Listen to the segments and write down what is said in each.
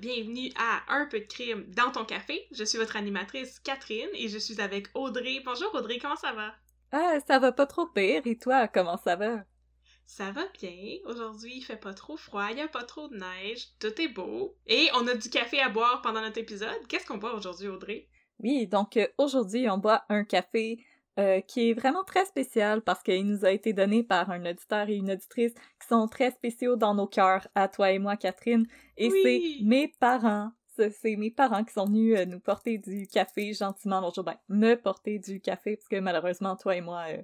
bienvenue à Un peu de crime dans ton café. Je suis votre animatrice Catherine et je suis avec Audrey. Bonjour Audrey, comment ça va? Ah, ça va pas trop pire, et toi, comment ça va? Ça va bien. Aujourd'hui, il fait pas trop froid, il y a pas trop de neige, tout est beau. Et on a du café à boire pendant notre épisode. Qu'est-ce qu'on boit aujourd'hui, Audrey? Oui, donc euh, aujourd'hui, on boit un café euh, qui est vraiment très spécial parce qu'il nous a été donné par un auditeur et une auditrice qui sont très spéciaux dans nos cœurs, à toi et moi, Catherine. Et c'est mes parents. C'est mes parents qui sont venus euh, nous porter du café gentiment l'autre jour. Ben, me porter du café, parce que malheureusement, toi et moi, euh,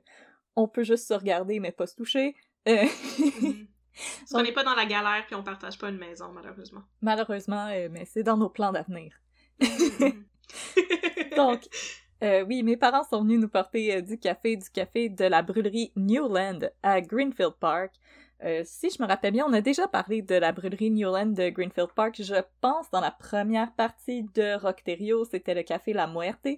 on peut juste se regarder mais pas se toucher. Parce qu'on n'est pas dans la galère puis on partage pas une maison, malheureusement. Malheureusement, mais c'est dans nos plans d'avenir. Mhm. Donc, euh, oui, mes parents sont venus nous porter euh, du café, du café de la brûlerie Newland à Greenfield Park. Euh, si je me rappelle bien, on a déjà parlé de la brûlerie Newland de Greenfield Park, je pense, dans la première partie de Rockterio, c'était le café La Muerte,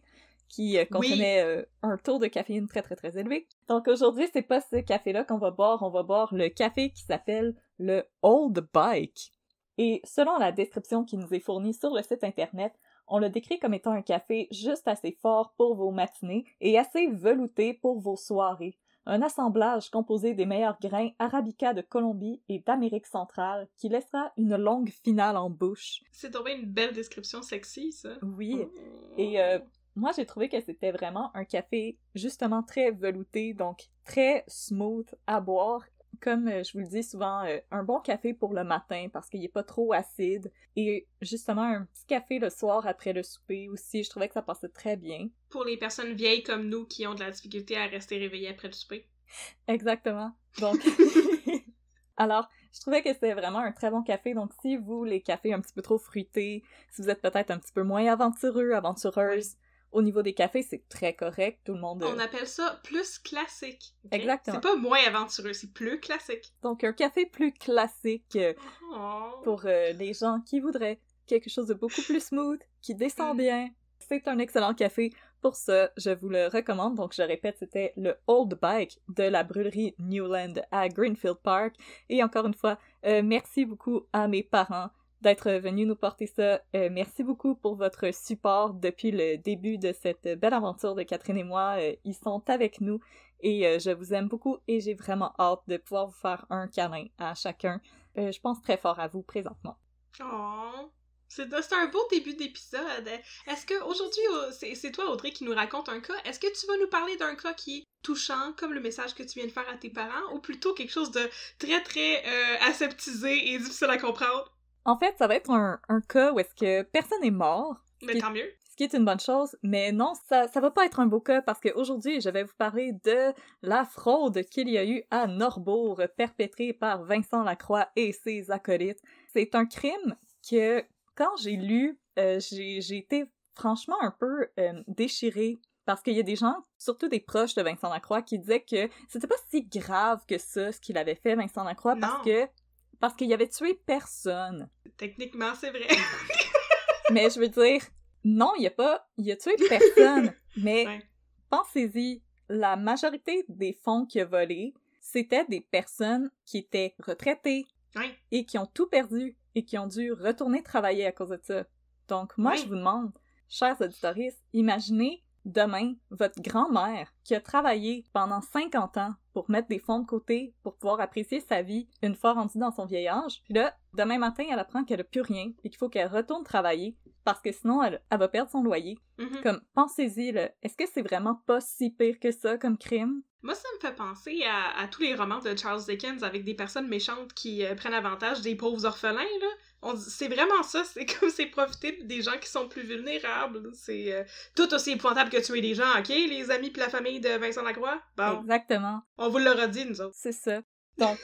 qui contenait un taux de caféine très très très élevé. Donc aujourd'hui, c'est pas ce café-là qu'on va boire, on va boire le café qui s'appelle le Old Bike. Et selon la description qui nous est fournie sur le site internet, on le décrit comme étant un café juste assez fort pour vos matinées et assez velouté pour vos soirées. Un assemblage composé des meilleurs grains arabica de Colombie et d'Amérique centrale qui laissera une longue finale en bouche. C'est tombé une belle description sexy, ça. Oui. Et euh, moi, j'ai trouvé que c'était vraiment un café justement très velouté, donc très smooth à boire comme euh, je vous le dis souvent, euh, un bon café pour le matin parce qu'il n'est pas trop acide. Et justement, un petit café le soir après le souper aussi, je trouvais que ça passait très bien. Pour les personnes vieilles comme nous qui ont de la difficulté à rester réveillées après le souper. Exactement. Donc, alors, je trouvais que c'était vraiment un très bon café. Donc, si vous, les cafés un petit peu trop fruités, si vous êtes peut-être un petit peu moins aventureux, aventureuse, au niveau des cafés, c'est très correct, tout le monde... On appelle ça plus classique. Exactement. C'est pas moins aventureux, c'est plus classique. Donc un café plus classique euh, oh. pour euh, les gens qui voudraient quelque chose de beaucoup plus smooth, qui descend mm. bien. C'est un excellent café. Pour ça, je vous le recommande. Donc je répète, c'était le Old Bike de la brûlerie Newland à Greenfield Park. Et encore une fois, euh, merci beaucoup à mes parents d'être venu nous porter ça. Euh, merci beaucoup pour votre support depuis le début de cette belle aventure de Catherine et moi. Euh, ils sont avec nous et euh, je vous aime beaucoup et j'ai vraiment hâte de pouvoir vous faire un câlin à chacun. je pense très fort à vous présentement. Oh, c'est un beau début d'épisode. Est-ce que aujourd'hui, c'est toi Audrey qui nous raconte un cas. Est-ce que tu vas nous parler d'un cas qui est touchant comme le message que tu viens de faire à tes parents ou plutôt quelque chose de très très aseptisé et difficile à comprendre? En fait, ça va être un, cas où est-ce que personne n'est mort. Mais tant mieux. Ce qui est une bonne chose, mais non, ça, ça va pas être un beau cas parce qu'aujourd'hui, je vais vous parler de la fraude qu'il y a eu à Norbourg perpétrée par Vincent Lacroix et ses acolytes. C'est un crime que, quand j'ai lu, euh, j'ai été franchement un peu euh, déchirée parce qu'il y a des gens, surtout des proches de Vincent Lacroix, qui disaient que c'était pas si grave que ça, ce qu'il avait fait, Vincent Lacroix, parce que parce qu'il avait tué personne. Techniquement, c'est vrai. mais je veux dire, non, il a pas. Il a tué personne. mais pensez-y, la majorité des fonds qu'il a volés, c'était des personnes qui étaient retraitées et qui ont tout perdu et qui ont dû retourner travailler à cause de ça. Donc, moi, je vous demande, chers auditeurs, imaginez demain votre grand-mère qui a travaillé pendant 50 ans pour mettre des fonds de côté pour pouvoir apprécier sa vie une fois rendue dans son vieil âge. Puis là, demain matin, elle apprend qu'elle a plus rien et qu'il faut qu'elle retourne travailler parce que sinon elle, va perdre son loyer. Mm-hmm. Comme pensez-y là, est-ce que c'est vraiment pas si pire que ça comme crime? Moi, ça me fait penser à, tous les romans de Charles Dickens avec des personnes méchantes qui euh, prennent avantage des pauvres orphelins là c'est vraiment ça, c'est comme c'est profiter des gens qui sont plus vulnérables. C'est euh, tout aussi épouvantable que tuer des gens, ok, les amis puis la famille de Vincent Lacroix? Bon. Exactement. On vous l'aura dit, nous autres. C'est ça. Donc,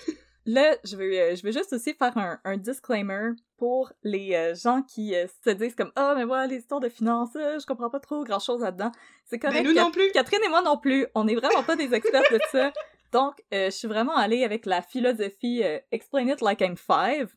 là, je veux, euh, je veux juste aussi faire un, disclaimer pour les euh, gens qui se disent comme « Ah, mais voilà, les histoires de finances, je comprends pas trop grand-chose là-dedans. » C'est correct. Mais nous non plus! Catherine et moi non plus. On est vraiment pas des experts de ça. Donc, je suis vraiment allée avec la philosophie Explain it like I'm five ».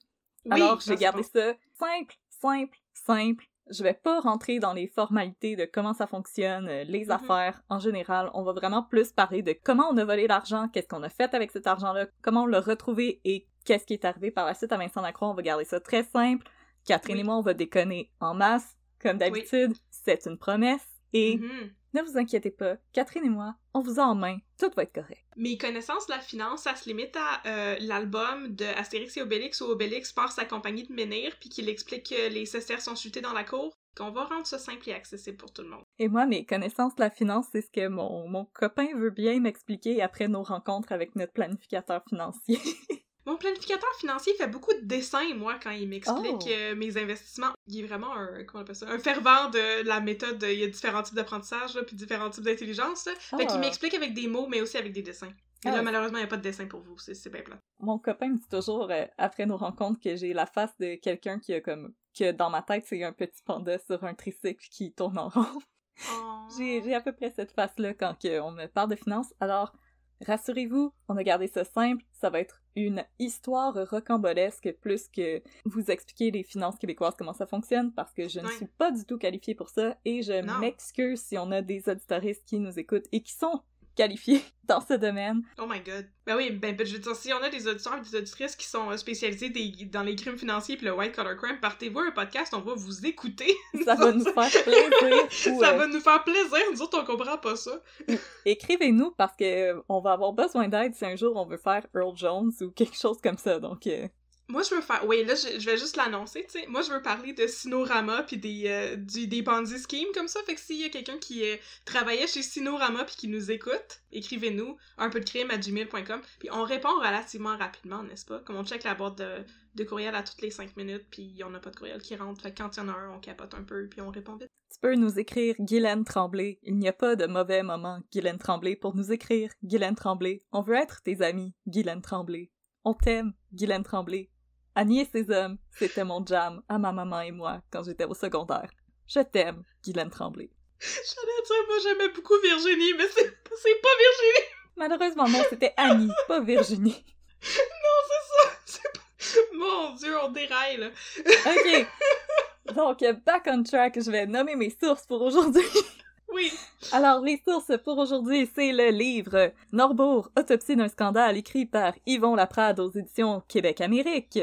Alors, j'ai gardé ça simple, simple, simple. Je vais pas rentrer dans les formalités de comment ça fonctionne, euh, les mm-hmm. affaires en général. On va vraiment plus parler de comment on a volé l'argent, qu'est-ce qu'on a fait avec cet argent-là, comment on l'a retrouvé et qu'est-ce qui est arrivé par la suite à Vincent Lacroix. On va garder ça très simple. Catherine et moi, on va déconner en masse, comme d'habitude. C'est une promesse. Et Mhm. Ne vous inquiétez pas, Catherine et moi, on vous a en main. Tout va être correct. Mes connaissances de la finance, ça se limite à euh, l'album de Astérix et Obélix où Obélix part sa compagnie de menhir puis qu'il explique que les cestères sont chutés dans la cour. Qu'on va rendre ça simple et accessible pour tout le monde. Et moi, mes connaissances de la finance, c'est ce que mon, mon copain veut bien m'expliquer après nos rencontres avec notre planificateur financier. Mon planificateur financier fait beaucoup de dessins, moi, quand il m'explique Oh. euh, mes investissements. Il est vraiment un, comment on appelle ça, un fervent de la méthode. de- il y a différents types d'apprentissage, puis différents types d'intelligence. là. Fait qu'il Ah. m'explique avec des mots, mais aussi avec des dessins. Et Ah. là, malheureusement, il n'y a pas de dessin pour vous. C'est bien plat. Mon copain me dit toujours, euh, après nos rencontres, que j'ai la face de quelqu'un qui a comme... que dans ma tête, c'est un petit panda sur un tricycle qui tourne en rond. Oh. J'ai j'ai à peu près cette face-là quand on me parle de finances. Alors, rassurez-vous, on a gardé ça simple. Ça va être une histoire rocambolesque plus que vous expliquer les finances québécoises, comment ça fonctionne, parce que je ne suis pas du tout qualifiée pour ça et je m'excuse si on a des auditoristes qui nous écoutent et qui sont qualifiés dans ce domaine. Oh my god. Ben oui, ben, ben, je veux dire, si on a des auditeurs et des auditrices qui sont euh, spécialisés des- dans les crimes financiers puis le white collar crime, partez-vous un podcast, on va vous écouter. Ça va nous faire plaisir. Ou, ça euh, va nous faire plaisir, nous autres on comprend pas ça. Écrivez-nous parce que euh, on va avoir besoin d'aide si un jour on veut faire Earl Jones ou quelque chose comme ça. Donc, euh, Moi je veux faire, oui là je, vais juste l'annoncer, tu sais, moi je veux parler de Sinorama puis des, euh, du, des Ponzi schemes comme ça, fait que s'il y a quelqu'un qui euh, travaillait chez Sinorama puis qui nous écoute, écrivez-nous un peu de crime à gmail.com puis on répond relativement rapidement, n'est-ce pas? Comme on check la boîte de, courriel à toutes les 5 minutes puis on n'a pas de courriel qui rentre, fait que quand il y en a un, on capote un peu puis on répond vite. tu peux nous écrire Guylaine Tremblay. Il n'y a pas de mauvais moment, Guylaine Tremblay, pour nous écrire Guylaine Tremblay. On veut être tes amis, Guylaine Tremblay. On t'aime, Guylaine Tremblay. Annie et ses hommes, c'était mon jam à ma maman et moi quand j'étais au secondaire. Je t'aime, Guylaine Tremblay. J'allais dire, moi j'aimais beaucoup Virginie, mais c'est pas Virginie! Malheureusement, non, c'était Annie, pas Virginie. Non, c'est ça! Pas... Mon dieu, on déraille, là! Ok. Donc, back on track, je vais nommer mes sources pour aujourd'hui. Oui! Alors, les sources pour aujourd'hui, c'est le livre Norbourg, Autopsie d'un scandale, écrit par Yvon Laprade aux éditions Québec-Amérique.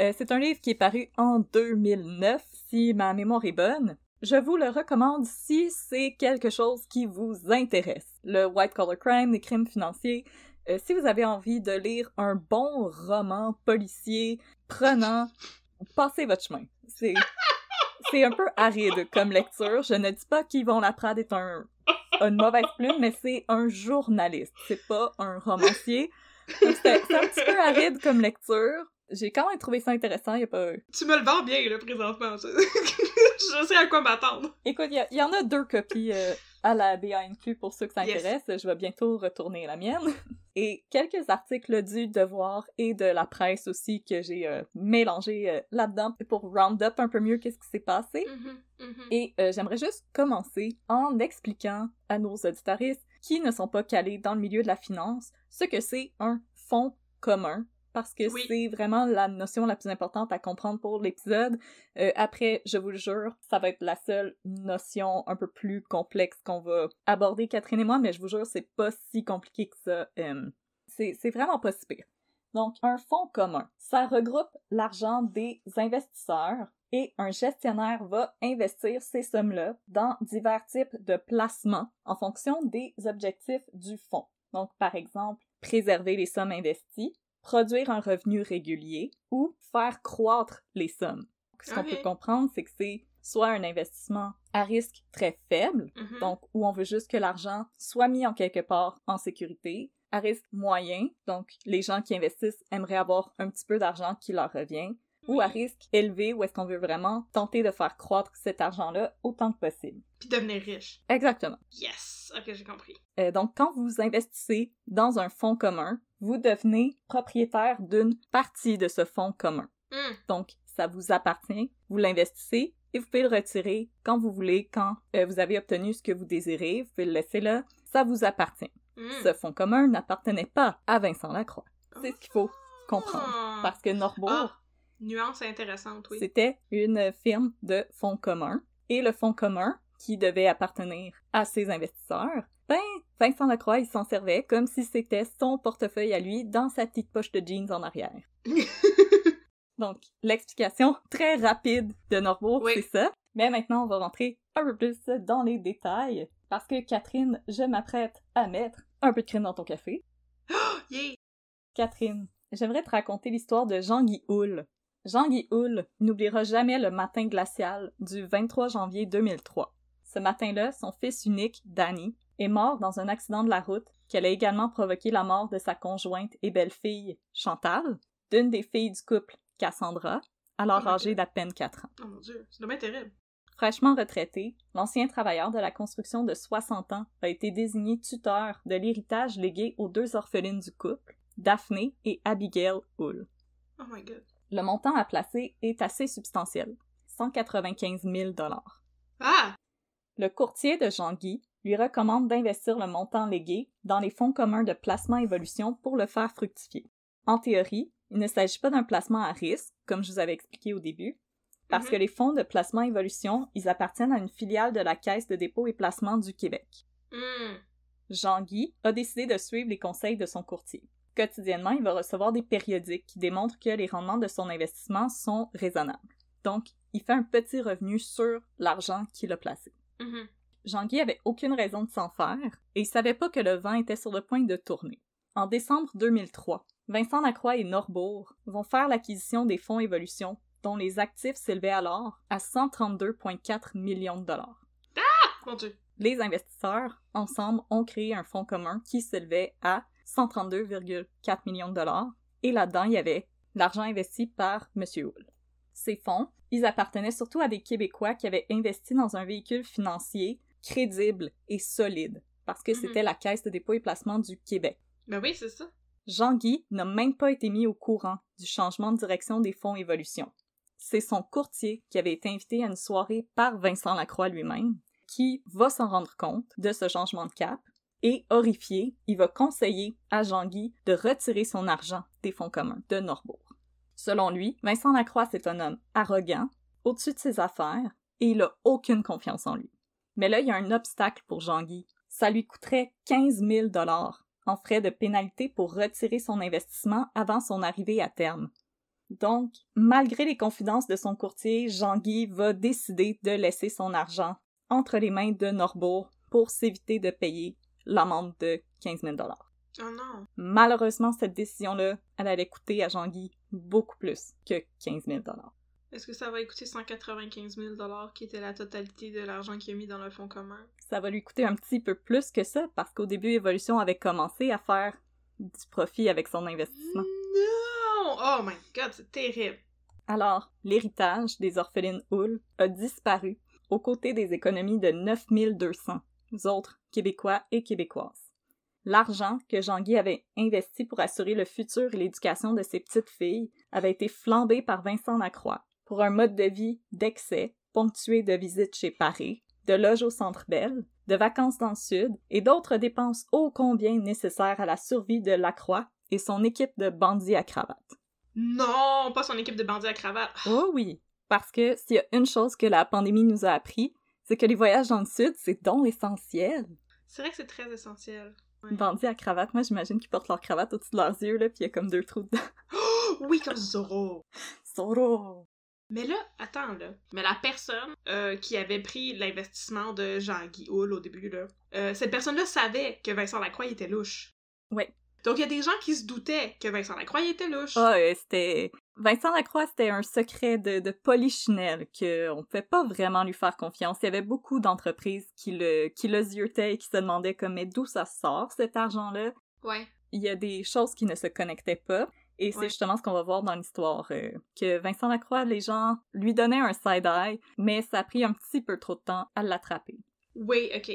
Euh, c'est un livre qui est paru en 2009, si ma mémoire est bonne. Je vous le recommande si c'est quelque chose qui vous intéresse. Le white collar crime, les crimes financiers. Euh, si vous avez envie de lire un bon roman policier prenant, passez votre chemin. C'est c'est un peu aride comme lecture. Je ne dis pas qu'Yvon Laprade est un, une mauvaise plume, mais c'est un journaliste. C'est pas un romancier. C'est un petit peu aride comme lecture. J'ai quand même trouvé ça intéressant. Y a pas... Tu me le vends bien, là, présentement. Je, sais à quoi m'attendre. Écoute, il y, y en a deux copies euh, à la BANQ pour ceux que ça Yes. intéresse. Je vais bientôt retourner la mienne. Et quelques articles du Devoir et de la presse aussi que j'ai euh, mélangés euh, là-dedans pour round up un peu mieux qu'est-ce qui s'est passé. Mhm, mhm. Et euh, j'aimerais juste commencer en expliquant à nos auditaristes qui ne sont pas calés dans le milieu de la finance ce que c'est un fonds commun. Parce que Oui. c'est vraiment la notion la plus importante à comprendre pour l'épisode. Euh, après, je vous le jure, ça va être la seule notion un peu plus complexe qu'on va aborder, Catherine et moi, mais je vous jure, c'est pas si compliqué que ça. Euh, c'est c'est vraiment pas si pire. Donc, un fonds commun, ça regroupe l'argent des investisseurs et un gestionnaire va investir ces sommes-là dans divers types de placements en fonction des objectifs du fonds. Donc, par exemple, préserver les sommes investies, produire un revenu régulier ou faire croître les sommes. Ce qu'on peut comprendre, c'est que c'est soit un investissement à risque très faible, Mhm. donc où on veut juste que l'argent soit mis en quelque part en sécurité, à risque moyen, donc les gens qui investissent aimeraient avoir un petit peu d'argent qui leur revient, ou à risque élevé où est-ce qu'on veut vraiment tenter de faire croître cet argent-là autant que possible. Puis devenir riche. Exactement. Yes! Ok, j'ai compris. Euh, donc, quand vous investissez dans un fonds commun, vous devenez propriétaire d'une partie de ce fonds commun. Hmm. Donc, ça vous appartient, vous l'investissez et vous pouvez le retirer quand vous voulez, quand euh, vous avez obtenu ce que vous désirez, vous pouvez le laisser là, ça vous appartient. Hmm. Ce fonds commun n'appartenait pas à Vincent Lacroix. C'est ce qu'il faut comprendre. Ah. Parce que Norbourg, Ah, nuance intéressante, oui. c'était une firme de fonds commun. Et le fonds commun, qui devait appartenir à ses investisseurs, ben, Vincent Lacroix, il s'en servait comme si c'était son portefeuille à lui dans sa petite poche de jeans en arrière. Donc, l'explication très rapide de Norbourg, c'est ça. Mais maintenant, on va rentrer un peu plus dans les détails. Parce que, Catherine, je m'apprête à mettre un peu de crème dans ton café. yeah. Catherine, j'aimerais te raconter l'histoire de Jean-Guy Houle. Jean-Guy Houle n'oubliera jamais le matin glacial du 23 janvier 2003. Ce matin-là, son fils unique, Danny, est mort dans un accident de la route qui a également provoqué la mort de sa conjointe et belle-fille, Chantal, d'une des filles du couple, Cassandra, alors oh âgée d'à peine 4 ans. Oh mon dieu, c'est dommage terrible. Fraîchement retraité, l'ancien travailleur de la construction de 60 ans a été désigné tuteur de l'héritage légué aux deux orphelines du couple, Daphné et Abigail Hull. Oh my god. Le montant à placer est assez substantiel, 195 000 Ah! Le courtier de Jean-Guy lui recommande d'investir le montant légué dans les fonds communs de placement évolution pour le faire fructifier. En théorie, il ne s'agit pas d'un placement à risque, comme je vous avais expliqué au début, parce que mhm. les fonds de placement évolution, ils appartiennent à une filiale de la Caisse de dépôt et placement du Québec. Hmm. Jean-Guy a décidé de suivre les conseils de son courtier. Quotidiennement, il va recevoir des périodiques qui démontrent que les rendements de son investissement sont raisonnables. Donc, il fait un petit revenu sur l'argent qu'il a placé. Mhm. Jean-Guy avait aucune raison de s'en faire et il savait pas que le vent était sur le point de tourner. En décembre 2003, Vincent Lacroix et Norbourg vont faire l'acquisition des fonds Évolution, dont les actifs s'élevaient alors à 132,4 millions de dollars. Ah! Mon Dieu! Les investisseurs, ensemble, ont créé un fonds commun qui s'élevait à 132,4 millions de dollars, et là-dedans, il y avait l'argent investi par M. Hull. Ces fonds, ils appartenaient surtout à des Québécois qui avaient investi dans un véhicule financier crédible et solide, parce que mhm. c'était la Caisse de dépôt et placement du Québec. Ben oui, c'est ça. Jean-Guy n'a même pas été mis au courant du changement de direction des fonds Évolution. C'est son courtier qui avait été invité à une soirée par Vincent Lacroix lui-même, qui va s'en rendre compte de ce changement de cap, et horrifié, il va conseiller à Jean-Guy de retirer son argent des fonds communs de Norbourg. Selon lui, Vincent Lacroix est un homme arrogant, au-dessus de ses affaires, et il a aucune confiance en lui. Mais là, il y a un obstacle pour Jean-Guy. Ça lui coûterait 15 000 dollars en frais de pénalité pour retirer son investissement avant son arrivée à terme. Donc, malgré les confidences de son courtier, Jean-Guy va décider de laisser son argent entre les mains de Norbourg pour s'éviter de payer l'amende de 15 000 Oh non! Malheureusement, cette décision-là, elle allait coûter à Jean-Guy beaucoup plus que 15 000 Est-ce que ça va lui coûter 195 000 qui était la totalité de l'argent qu'il a mis dans le fonds commun? Ça va lui coûter un petit peu plus que ça, parce qu'au début, Evolution avait commencé à faire du profit avec son investissement. Non! Oh my god, c'est terrible! Alors, l'héritage des orphelines Hull a disparu aux côtés des économies de 9200 autres Québécois et Québécoises. L'argent que Jean-Guy avait investi pour assurer le futur et l'éducation de ses petites filles avait été flambé par Vincent Lacroix pour un mode de vie d'excès, ponctué de visites chez Paris, de loges au Centre Bell, de vacances dans le Sud et d'autres dépenses ô combien nécessaires à la survie de Lacroix et son équipe de bandits à cravate. Non, pas son équipe de bandits à cravate. Oh oui, parce que s'il y a une chose que la pandémie nous a appris, c'est que les voyages dans le Sud, c'est donc essentiel. C'est vrai que c'est très essentiel. Bandits à cravate, moi j'imagine qu'ils portent leur cravate au-dessus de leurs yeux, là, puis il y a comme deux trous dedans. oui, comme Zoro! Zoro! Mais là, attends, là. Mais la personne euh, qui avait pris l'investissement de Jean-Guy Hull au début, là, euh, cette personne-là savait que Vincent Lacroix était louche. Oui. Donc, il y a des gens qui se doutaient que Vincent Lacroix était louche. Ah, c'était... Vincent Lacroix, c'était un secret de, de polichinelle qu'on ne pouvait pas vraiment lui faire confiance. Il y avait beaucoup d'entreprises qui le, qui le ziotaient et qui se demandaient comme, mais d'où ça sort, cet argent-là? Ouais. Il y a des choses qui ne se connectaient pas. Et c'est justement ce qu'on va voir dans l'histoire, euh, que Vincent Lacroix, les gens lui donnaient un side-eye, mais ça a pris un petit peu trop de temps à l'attraper. Oui, ok.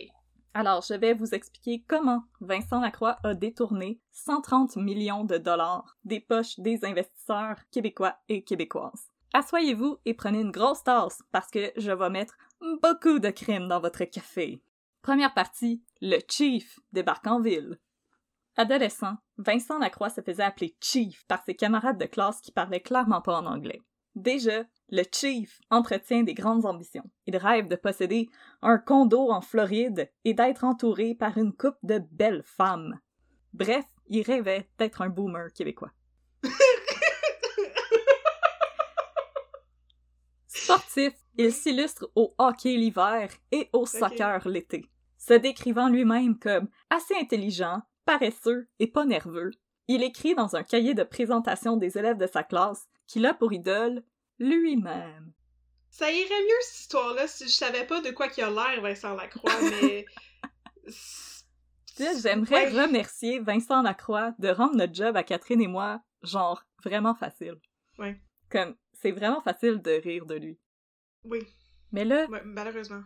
Alors, je vais vous expliquer comment Vincent Lacroix a détourné 130 millions de dollars des poches des investisseurs québécois et québécoises. Assoyez-vous et prenez une grosse tasse parce que je vais mettre beaucoup de crème dans votre café. Première partie, le Chief débarque en ville. Adolescent, Vincent Lacroix se faisait appeler Chief par ses camarades de classe qui parlaient clairement pas en anglais. Déjà, le Chief entretient des grandes ambitions. Il rêve de posséder un condo en Floride et d'être entouré par une coupe de belles femmes. Bref, il rêvait d'être un boomer québécois. Sportif, il s'illustre au hockey l'hiver et au soccer l'été. Se décrivant lui-même comme assez intelligent, paresseux et pas nerveux, il écrit dans un cahier de présentation des élèves de sa classe qu'il a pour idole lui-même. Ça irait mieux cette histoire-là si je savais pas de quoi qu'il a l'air, Vincent Lacroix, mais. J'aimerais remercier Vincent Lacroix de rendre notre job à Catherine et moi, genre, vraiment facile. Ouais. Comme, c'est vraiment facile de rire de lui. Oui. Mais là, malheureusement.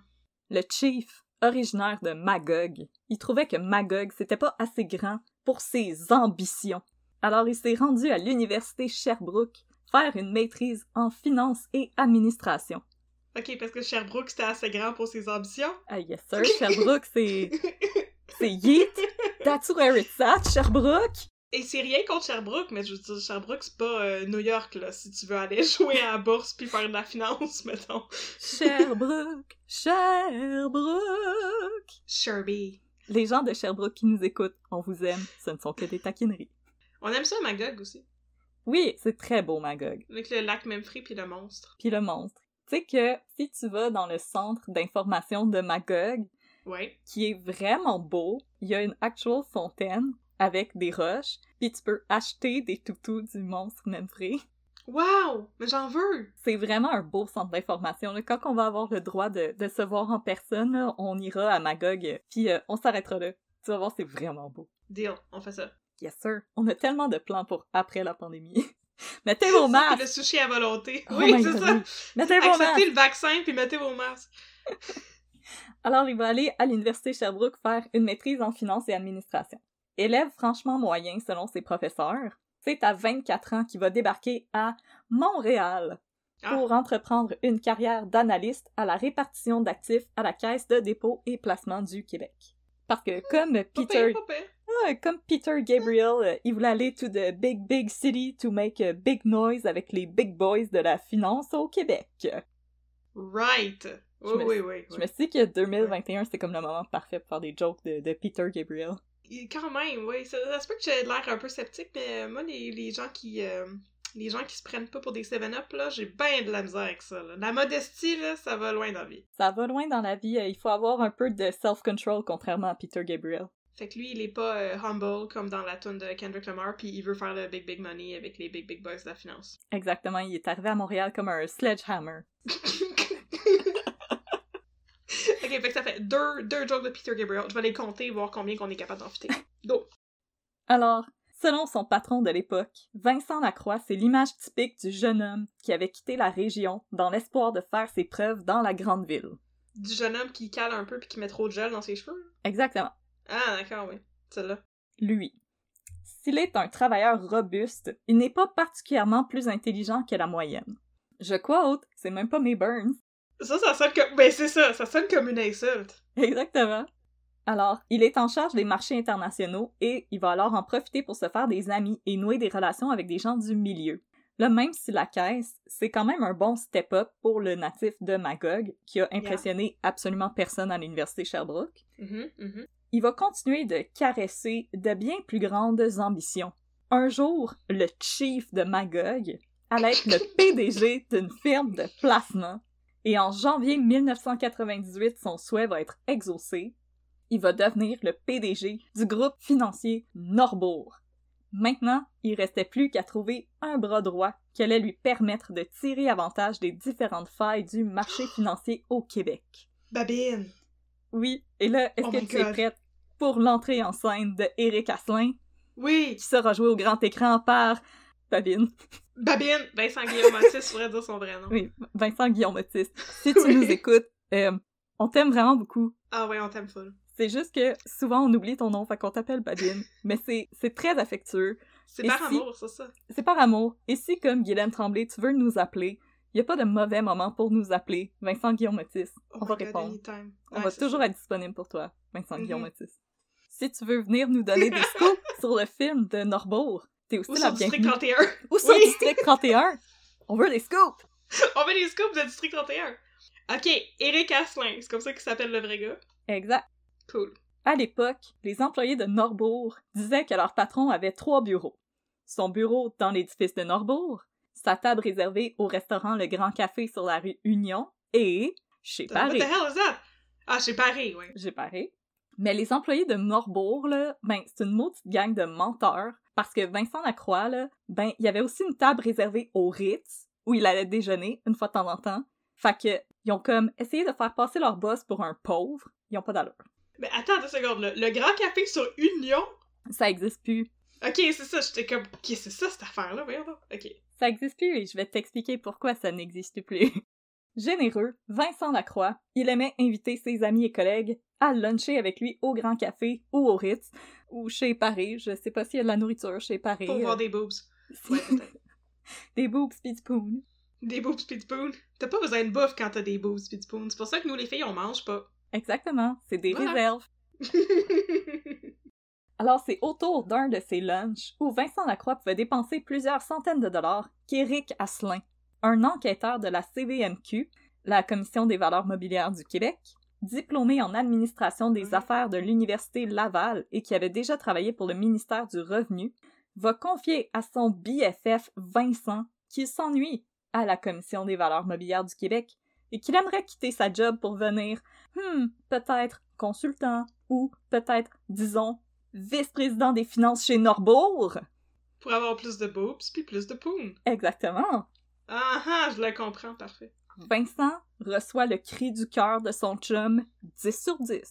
Le chief, originaire de Magog, il trouvait que Magog, c'était pas assez grand pour ses ambitions. Alors il s'est rendu à l'université Sherbrooke faire une maîtrise en finance et administration. Ok, parce que Sherbrooke, c'était assez grand pour ses ambitions? Ah yes sir, Sherbrooke, c'est... c'est yeet! That's where it's at, Sherbrooke! Et c'est rien contre Sherbrooke, mais je veux dire, Sherbrooke, c'est pas euh, New York, là, si tu veux aller jouer à la bourse puis faire de la finance, mettons. Sherbrooke, Sherbrooke! Sherby. Les gens de Sherbrooke qui nous écoutent, on vous aime, ce ne sont que des taquineries. On aime ça, Magog, aussi. Oui, c'est très beau, Magog. Avec le lac Memphis puis le monstre. Puis le monstre. Tu sais que si tu vas dans le centre d'information de Magog, ouais. qui est vraiment beau, il y a une actual fontaine avec des roches, puis tu peux acheter des toutous du monstre Memphis. Wow! Mais j'en veux! C'est vraiment un beau centre d'information. Quand on va avoir le droit de, se voir en personne, on ira à Magog, puis euh, on s'arrêtera là. Tu vas voir, c'est vraiment beau. Deal, on fait ça. Yes, sir. On a tellement de plans pour après la pandémie. mettez vos masques! Le sushi à volonté. Oh oui, c'est ça! Mettez vos masques! Acceptez le vaccin, puis mettez vos masques. Alors, il va aller à l'Université Sherbrooke faire une maîtrise en finance et administration. Élève franchement moyen selon ses professeurs, c'est à 24 ans qu'il va débarquer à Montréal ah. pour entreprendre une carrière d'analyste à la répartition d'actifs à la Caisse de dépôt et placement du Québec. Parce que comme Peter... comme Peter Gabriel, euh, il voulait aller to the big, big city to make a big noise avec les big boys de la finance au Québec. Right! Oui, oui, oui, Je me suis dit que 2021, c'est comme le moment parfait pour faire des jokes de Peter Gabriel. Quand même, oui. Ça, ça se peut que j'ai l'air un peu sceptique, mais euh, moi, les, les gens qui. Euh, les gens qui se prennent pas pour des 7-up, là, j'ai bien de la misère avec ça. La modestie, là, ça va loin dans la vie. Ça va loin dans la vie. Il faut avoir un peu de self-control, contrairement à Peter Gabriel. Fait que lui, il est pas humble comme dans la tune de Kendrick Lamar, puis il veut faire le big big money avec les big big boys de la finance. Exactement, il est arrivé à Montréal comme un sledgehammer. ok, fait que ça fait deux, deux jokes de Peter Gabriel. Je vais les compter et voir combien qu'on est capable d'en fitter. Go! Alors, selon son patron de l'époque, Vincent Lacroix, c'est l'image typique du jeune homme qui avait quitté la région dans l'espoir de faire ses preuves dans la grande ville. Du jeune homme qui cale un peu puis qui met trop de gel dans ses cheveux? Exactement. Ah, d'accord, oui. Celle-là. Lui. S'il est un travailleur robuste, il n'est pas particulièrement plus intelligent que la moyenne. Je quote, c'est même pas mes Burns, ça, ça sonne comme. Ben, c'est ça, ça sonne comme une insulte. Exactement. Alors, il est en charge des marchés internationaux et il va alors en profiter pour se faire des amis et nouer des relations avec des gens du milieu. Là, même si la caisse, c'est quand même un bon step-up pour le natif de Magog, qui a impressionné absolument personne à l'université Sherbrooke, mm-hmm, mm-hmm. Il va continuer de caresser de bien plus grandes ambitions. Un jour, le chief de Magog allait être le PDG d'une firme de placement et en janvier 1998, son souhait va être exaucé. Il va devenir le PDG du groupe financier Norbourg. Maintenant, il restait plus qu'à trouver un bras droit qui allait lui permettre de tirer avantage des différentes failles du marché financier au Québec. Babine! Oui, et là, est-ce oh que tu es prête? Pour l'entrée en scène de Eric Asselin? Oui! Qui sera joué au grand écran par Babine. Babine! Vincent Guillaume Otis, pourrait dire son vrai nom. Oui, Vincent Guillaume Otis. Si tu nous écoutes, euh, on t'aime vraiment beaucoup. Ah ouais, on t'aime full. C'est juste que souvent on oublie ton nom, fait qu'on t'appelle Babine. mais c'est très affectueux. C'est par amour, c'est ça. C'est par amour. Et si, comme Guylaine Tremblay, tu veux nous appeler, il n'y a pas de mauvais moment pour nous appeler. Vincent Guillaume Otis. Oh on va répondre. On va toujours être disponible pour toi, Vincent mm-hmm. Guillaume Otis. Si tu veux venir nous donner des scoops sur le film de Norbourg, T'es aussi Ou la sur District 31. Ou sur District 31. On veut des scoops. On veut des scoops de District 31. Ok, Eric Asselin, c'est comme ça qu'il s'appelle le vrai gars. Exact. Cool. À l'époque, les employés de Norbourg disaient que leur patron avait trois bureaux. Son bureau dans l'édifice de Norbourg, sa table réservée au restaurant Le Grand Café sur la rue Union et chez Paris. What the hell is that? Ah, chez Paris, oui. J'ai Paris. Mais les employés de Morbourg, là, ben, c'est une maudite gang de menteurs. Parce que Vincent Lacroix, là, ben, il y avait aussi une table réservée au Ritz, où il allait déjeuner une fois de temps en temps. Fait que, ils ont comme essayé de faire passer leur boss pour un pauvre. Ils ont pas d'allure. Mais attends deux secondes, là. Le Grand Café sur Union? Ça existe plus. Ok, c'est ça, j'étais comme, ok, c'est ça cette affaire-là, voyons donc. Ok. Ça existe plus et je vais t'expliquer pourquoi ça n'existe plus. Généreux, Vincent Lacroix, il aimait inviter ses amis et collègues à luncher avec lui au Grand Café ou au Ritz ou chez Paris. Je sais pas s'il y a de la nourriture chez Paris. Pour voir des boobs. Ouais, des boobs pis. Des boobs pis du poon. T'as pas besoin de bouffe quand t'as des boobs pis. C'est pour ça que nous, les filles, on mange pas. Exactement, c'est des Voilà. réserves. Alors, c'est autour d'un de ces lunchs où Vincent Lacroix pouvait dépenser plusieurs centaines de dollars qu'Éric Asselin, un enquêteur de la CVMQ, la Commission des valeurs mobilières du Québec, diplômé en administration des affaires de l'Université Laval et qui avait déjà travaillé pour le ministère du Revenu, va confier à son BFF Vincent qu'il s'ennuie à la Commission des valeurs mobilières du Québec et qu'il aimerait quitter sa job pour venir, hmm, peut-être consultant ou peut-être, disons, vice-président des finances chez Norbourg. Pour avoir plus de boobs puis plus de poon. Exactement. Ah ah, je le comprends, parfait. Vincent reçoit le cri du cœur de son chum 10 sur 10 et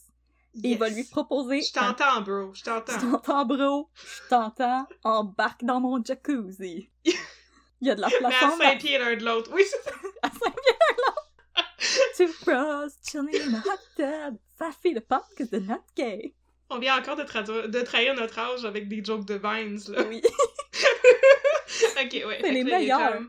il va lui proposer Je un- t'entends, bro, je Je t'entends. t'entends, bro. Je t'entends. Embarque dans mon jacuzzi. Il y a de la Mais place à en cinq pieds l'un de l'autre. Oui, c'est ça. à cinq pieds là. Two bros chilling in a hot tub. Ça fait le pop que c'est not gay. On vient encore de, traduire, de trahir notre âge avec des jokes de Vines, là. Oui. ok, ouais. C'est les meilleurs.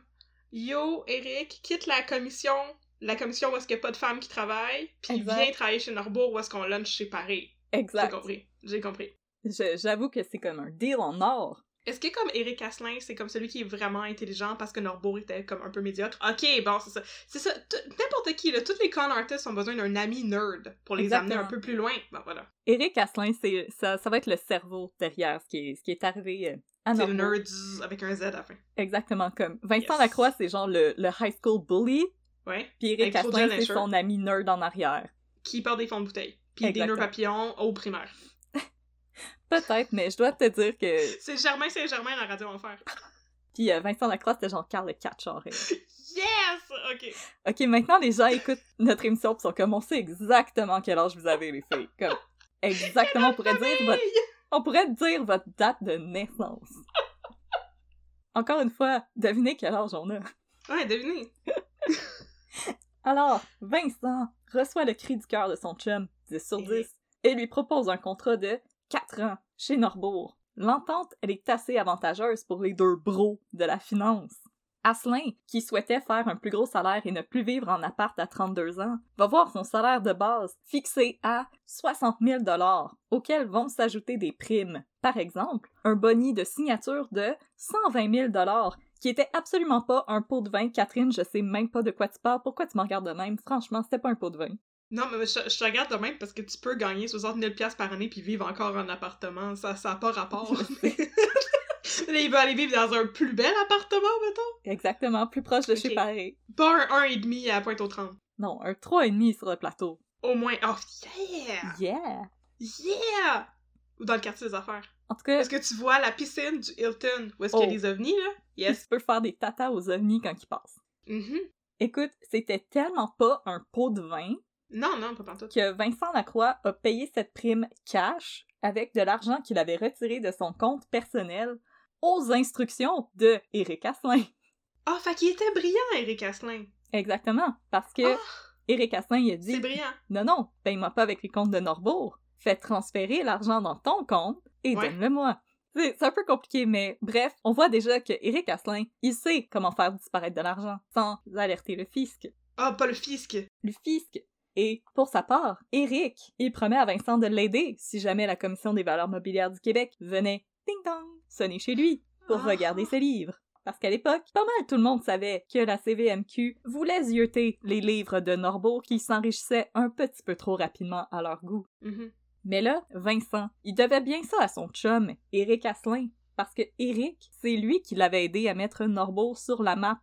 Yo, Eric, quitte la commission, la commission où est-ce qu'il n'y a pas de femmes qui travaillent, puis Exact. viens travailler chez Norbourg où est-ce qu'on lunch chez Paris. J'ai Exact. compris. J'ai compris. J'avoue que c'est comme un deal en or. Est-ce que comme Eric Asselin, c'est comme celui qui est vraiment intelligent parce que Norbourg était comme un peu médiocre? Ok, bon, c'est ça. C'est ça. N'importe qui, là, tous les con artists ont besoin d'un ami nerd pour les Exactement. amener un peu plus loin. Bon, voilà. Eric Asselin, c'est ça, ça va être le cerveau derrière ce qui est, ce qui est arrivé euh, à C'est le Norbourg. nerd zzz, avec un Z à la fin. Exactement comme Vincent Yes. Lacroix, c'est genre le, le high school bully, Ouais. puis Eric Asselin, c'est et son ami nerd en arrière. Qui porte des fonds de bouteille. Puis des nœuds papillons au primaire. Peut-être, mais je dois te dire que C'est Germain Saint-Germain à Radio Enfer. Puis euh, Vincent Lacroix, c'était genre Carl le Catcheur. Yes! Ok. Ok, maintenant les gens écoutent notre émission pis sont comme on sait exactement quel âge vous avez les filles. Comme exactement, on pourrait dire votre, on pourrait dire votre date de naissance. Encore une fois, devinez quel âge on a. Ouais, devinez. Alors, Vincent reçoit le cri du cœur de son chum, 10 sur 10, et lui propose un contrat de 4 ans chez Norbourg. L'entente, elle est assez avantageuse pour les deux bros de la finance. Asselin, qui souhaitait faire un plus gros salaire et ne plus vivre en appart à 32 ans, va voir son salaire de base fixé à 60 000 auxquels vont s'ajouter des primes. Par exemple, un boni de signature de 120 000 qui était absolument pas un pot de vin. Catherine, je sais même pas de quoi tu parles. Pourquoi tu m'en regardes de même? Franchement, c'était pas un pot de vin. Non, mais je, je te regarde de même parce que tu peux gagner 60 000 piastres par année puis vivre encore en appartement. Ça ça a pas rapport. Là, il veut aller vivre dans un plus bel appartement, mettons. Exactement, plus proche de chez. Paris. Pas un 1,5 à Pointe-aux-Trembles. Non, un 3,5 sur le plateau. Au moins. Oh, yeah! Yeah! Yeah! Ou dans le quartier des affaires. En tout cas, Est-ce que tu vois la piscine du Hilton où est-ce qu'il y a Oh. des ovnis, là? Yes. tu peux faire des tatas aux ovnis quand ils passent. Mhm. Écoute, c'était tellement pas un pot de vin Non, non, pas pantoute. que Vincent Lacroix a payé cette prime cash avec de l'argent qu'il avait retiré de son compte personnel aux instructions de Éric Asselin. Ah, fait qu'il était brillant, Eric Asselin. Exactement, parce que Ah, Éric Asselin il a dit c'est brillant. Non, non, paye-moi pas avec les comptes de Norbourg. Fais transférer l'argent dans ton compte et Ouais. donne-le-moi. C'est c'est un peu compliqué, mais bref, on voit déjà que Éric Asselin, il sait comment faire disparaître de l'argent sans alerter le fisc. Ah, pas le fisc. Le fisc. Et pour sa part, Éric, il promet à Vincent de l'aider si jamais la Commission des valeurs mobilières du Québec venait, ding-dong, sonner chez lui pour Ah. regarder ses livres. Parce qu'à l'époque, pas mal tout le monde savait que la CVMQ voulait zioter les livres de Norbourg qui s'enrichissaient un petit peu trop rapidement à leur goût. Mhm. Mais là, Vincent, il devait bien ça à son chum, Éric Asselin. parce que Eric, c'est lui qui l'avait aidé à mettre Norbourg sur la map.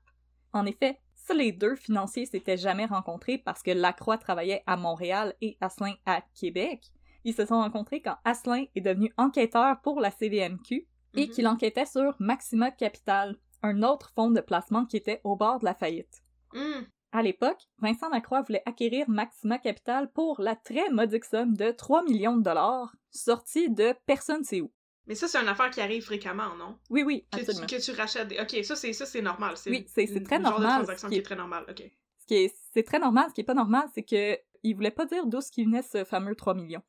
En effet, si les deux financiers s'étaient jamais rencontrés parce que Lacroix travaillait à Montréal et Asselin à Québec, ils se sont rencontrés quand Asselin est devenu enquêteur pour la CVMQ et Mhm. qu'il enquêtait sur Maxima Capital, un autre fonds de placement qui était au bord de la faillite. Hum. À l'époque, Vincent Lacroix voulait acquérir Maxima Capital pour la très modique somme de 3 millions de dollars, sortie de personne sait où. Mais ça, c'est une affaire qui arrive fréquemment, non? Oui, oui, Que tu, absolument. que tu rachètes des... Ok, ça, c'est ça, c'est normal. Oui, c'est- c'est une- très une genre normal, de transaction ce qui qui est très normale, ok. Ce qui est, c'est très normal. Ce qui est pas normal, c'est que il voulait pas dire d'où ce qui venait ce fameux 3 millions.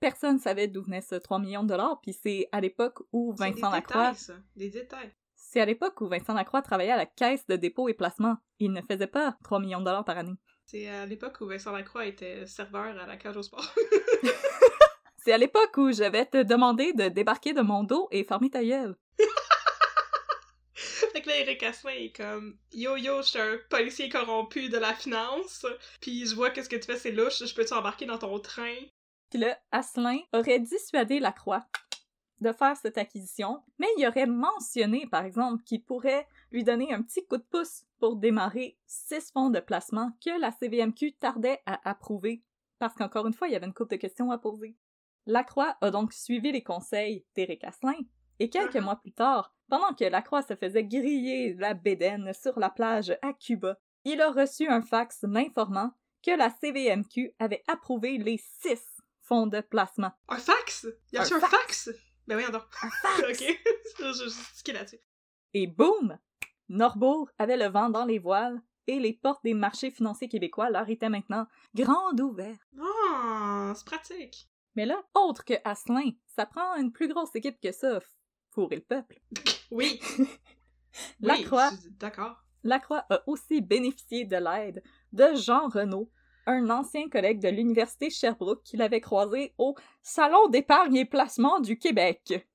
Personne savait d'où venait ce 3 millions de dollars, puis c'est à l'époque où Vincent des Lacroix... détails, ça. Des détails. C'est à l'époque où Vincent Lacroix travaillait à la caisse de dépôt et placement. Il ne faisait pas 3 millions de dollars par année. C'est à l'époque où Vincent Lacroix était serveur à la cage au sport. C'est à l'époque où je vais te demander de débarquer de mon dos et fermer ta gueule. fait que là, Eric Asselin est comme Yo yo, je suis un policier corrompu de la finance, puis je vois que ce que tu fais c'est louche, je peux-tu embarquer dans ton train? Puis là, Asselin aurait dissuadé Lacroix de faire cette acquisition, mais il aurait mentionné, par exemple, qu'il pourrait lui donner un petit coup de pouce pour démarrer six fonds de placement que la CVMQ tardait à approuver, parce qu'encore une fois, il y avait une couple de questions à poser. Lacroix a donc suivi les conseils d'Éric Asselin, et quelques Mhm. mois plus tard, pendant que Lacroix se faisait griller la bédaine sur la plage à Cuba, il a reçu un fax l'informant que la CVMQ avait approuvé les six fonds de placement. Un fax? Y a-tu Un un, fax? Ben donc. Un fax! ok. je justifier là-dessus. Et boum! Norbourg avait le vent dans les voiles et les portes des marchés financiers québécois leur étaient maintenant grandes ouvertes. Ah, c'est pratique. Mais là, autre que Asselin, ça prend une plus grosse équipe que ça pour le peuple. Oui. Lacroix, Oui, D'accord. Lacroix a aussi bénéficié de l'aide de Jean Renaud, un ancien collègue de l'Université Sherbrooke qu'il avait croisé au Salon d'épargne et placement du Québec.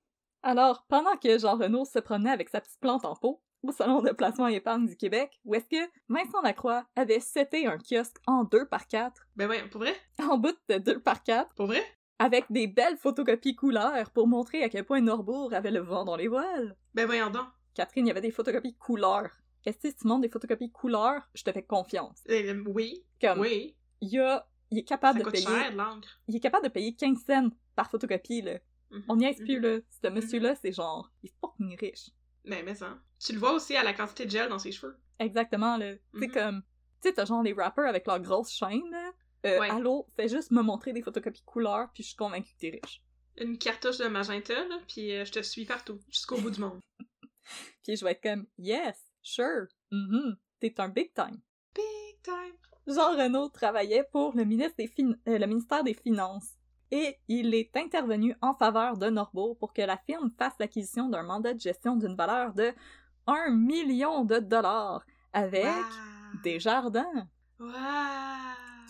Alors, pendant que Jean Renaud se promenait avec sa petite plante en pot au Salon de placement et épargne du Québec, où est-ce que Vincent Lacroix avait seté un kiosque en 2 par 4 Ben voyons, pour vrai? en bout de 2 par 4 Pour vrai? avec des belles photocopies couleurs pour montrer à quel point Norbourg avait le vent dans les voiles. Ben voyons donc. Catherine, il y avait des photocopies couleurs. Est-ce que si tu montres des photocopies couleurs, je te fais confiance? Euh, oui. Comme, Oui. Il, a, il est Ça capable de payer... cher. Il est capable de payer 15 cents par photocopie, là. Mhm, On n'y est plus, mhm. là. Ce monsieur-là, c'est genre... Il est fucking riche. Ben, mais ça. Tu le vois aussi à la quantité de gel dans ses cheveux. Exactement, là. C'est Mhm. comme... Tu sais, t'as genre les rappers avec leurs grosses chaînes, là. Euh, Ouais. Allô, fais juste me montrer des photocopies couleurs, puis je suis convaincue que t'es riche. Une cartouche de magenta, là, puis euh, je te suis partout, jusqu'au bout du monde. Puis je vais être comme, yes, sure, mhm, t'es un big time. Big time. Jean Renaud travaillait pour le, ministre des Fin- euh, le ministère des Finances et il est intervenu en faveur de Norbourg pour que la firme fasse l'acquisition d'un mandat de gestion d'une valeur de 1 million de dollars avec Wow. des jardins Wow.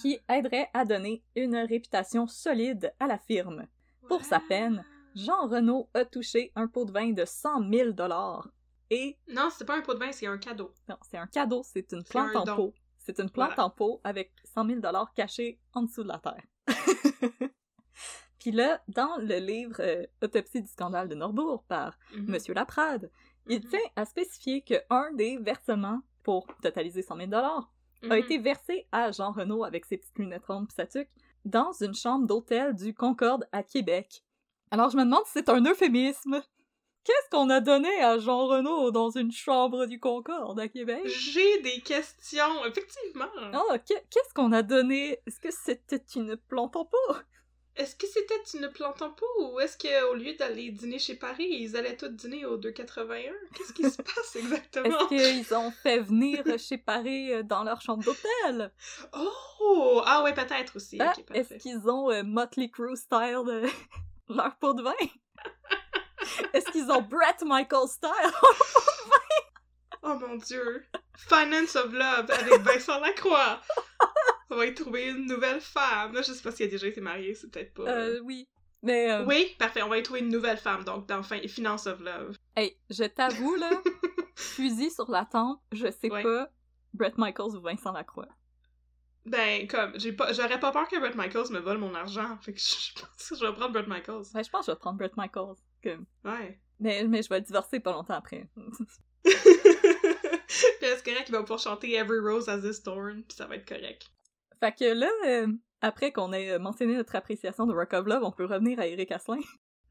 qui aideraient à donner une réputation solide à la firme. pour sa peine, Jean Renaud a touché un pot de vin de 100 000 dollars et Non, c'est pas un pot de vin, c'est un cadeau. non, c'est un cadeau, c'est une plante un en pot. C'est une plante Voilà. en pot avec 100 000 dollars cachés en dessous de la terre. Puis là, dans le livre euh, Autopsie du scandale de Norbourg par Mhm. Monsieur Laprade, il Mhm. tient à spécifier que un des versements pour totaliser 100 000 dollars a Mhm. été versé à Jean Renaud avec ses petites lunettes rondes pis sa tuque dans une chambre d'hôtel du Concorde à Québec. Alors je me demande si c'est un euphémisme. Qu'est-ce qu'on a donné à Jean Renaud dans une chambre du Concorde à Québec? J'ai des questions, effectivement. Oh, qu'est- qu'est-ce qu'on a donné? Est-ce que c'était une plante en pot? Est-ce que c'était une plante en pot ou est-ce qu'au lieu d'aller dîner chez Paris, ils allaient tous dîner au 281? Qu'est-ce qui se passe exactement? Est-ce qu'ils ont fait venir chez Paris euh, dans leur chambre d'hôtel? Oh! Ah ouais, peut-être aussi. Ah, Est-ce qu'ils ont euh, Motley Crue style euh, leur pot de vin? Est-ce qu'ils ont Brett Michael style? Oh mon dieu! Finance of Love avec Vincent Lacroix! On va y trouver une nouvelle femme. Là, je sais pas s'il a déjà été marié, c'est peut-être pas. Euh, oui. Mais, euh, Oui, parfait, on va y trouver une nouvelle femme, donc dans fin... Finance of Love. hey, je t'avoue, là, fusil sur la tempe, je sais Ouais. pas Brett Michaels ou Vincent Lacroix. Ben, comme, j'ai pas, j'aurais pas peur que Brett Michaels me vole mon argent. Fait que je pense que je vais prendre Brett Michaels. Ouais, je pense que je vais prendre Brett Michaels. Comme... Ouais. Mais, mais je vais divorcer pas longtemps après. puis c'est correct qu'il va pouvoir chanter Every Rose Has Its Thorn, puis ça va être correct. Fait que là, euh, après qu'on ait mentionné notre appréciation de Rock of Love, on peut revenir à Eric Asselin.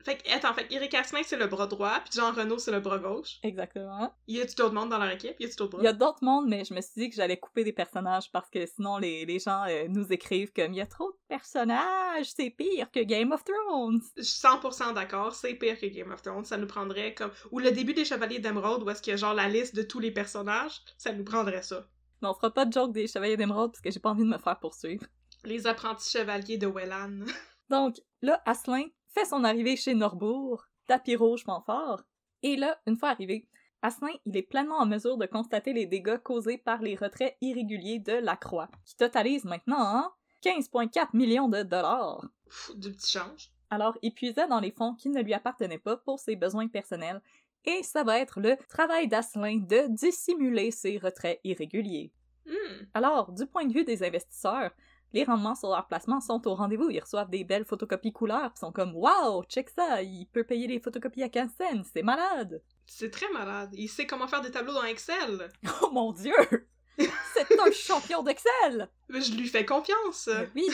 Fait que, attends, fait Eric Asselin, c'est le bras droit, puis Jean Renault, c'est le bras gauche. Exactement. Y a-tu d'autres mondes dans leur équipe? Y a-tu d'autres bras? Il y a d'autres mondes, mais je me suis dit que j'allais couper des personnages parce que sinon les, les gens euh, nous écrivent comme il y a trop de personnages, c'est pire que Game of Thrones. Je suis 100% d'accord, c'est pire que Game of Thrones. Ça nous prendrait comme. Ou le début des Chevaliers d'Emeraude, où est-ce qu'il y a genre la liste de tous les personnages, ça nous prendrait ça. Mais on fera pas de joke des Chevaliers d'Emeraude parce que j'ai pas envie de me faire poursuivre. Les apprentis chevaliers de Wellan. Donc, là, Asselin fait son arrivée chez Norbourg, tapis rouge fort. Et là, une fois arrivé, Asselin, il est pleinement en mesure de constater les dégâts causés par les retraits irréguliers de la Croix, qui totalisent maintenant 15,4 millions de dollars. Pff, du petit change. Alors, il puisait dans les fonds qui ne lui appartenaient pas pour ses besoins personnels, et ça va être le travail d'Asselin de dissimuler ces retraits irréguliers. Hmm. Alors, du point de vue des investisseurs, les rendements sur leur placement sont au rendez-vous. Ils reçoivent des belles photocopies couleurs, pis sont comme Wow, check ça, il peut payer les photocopies à 15 cents, c'est malade! C'est très malade. Il sait comment faire des tableaux dans Excel. Oh mon dieu! C'est un champion d'Excel! Mais je lui fais confiance. Oui!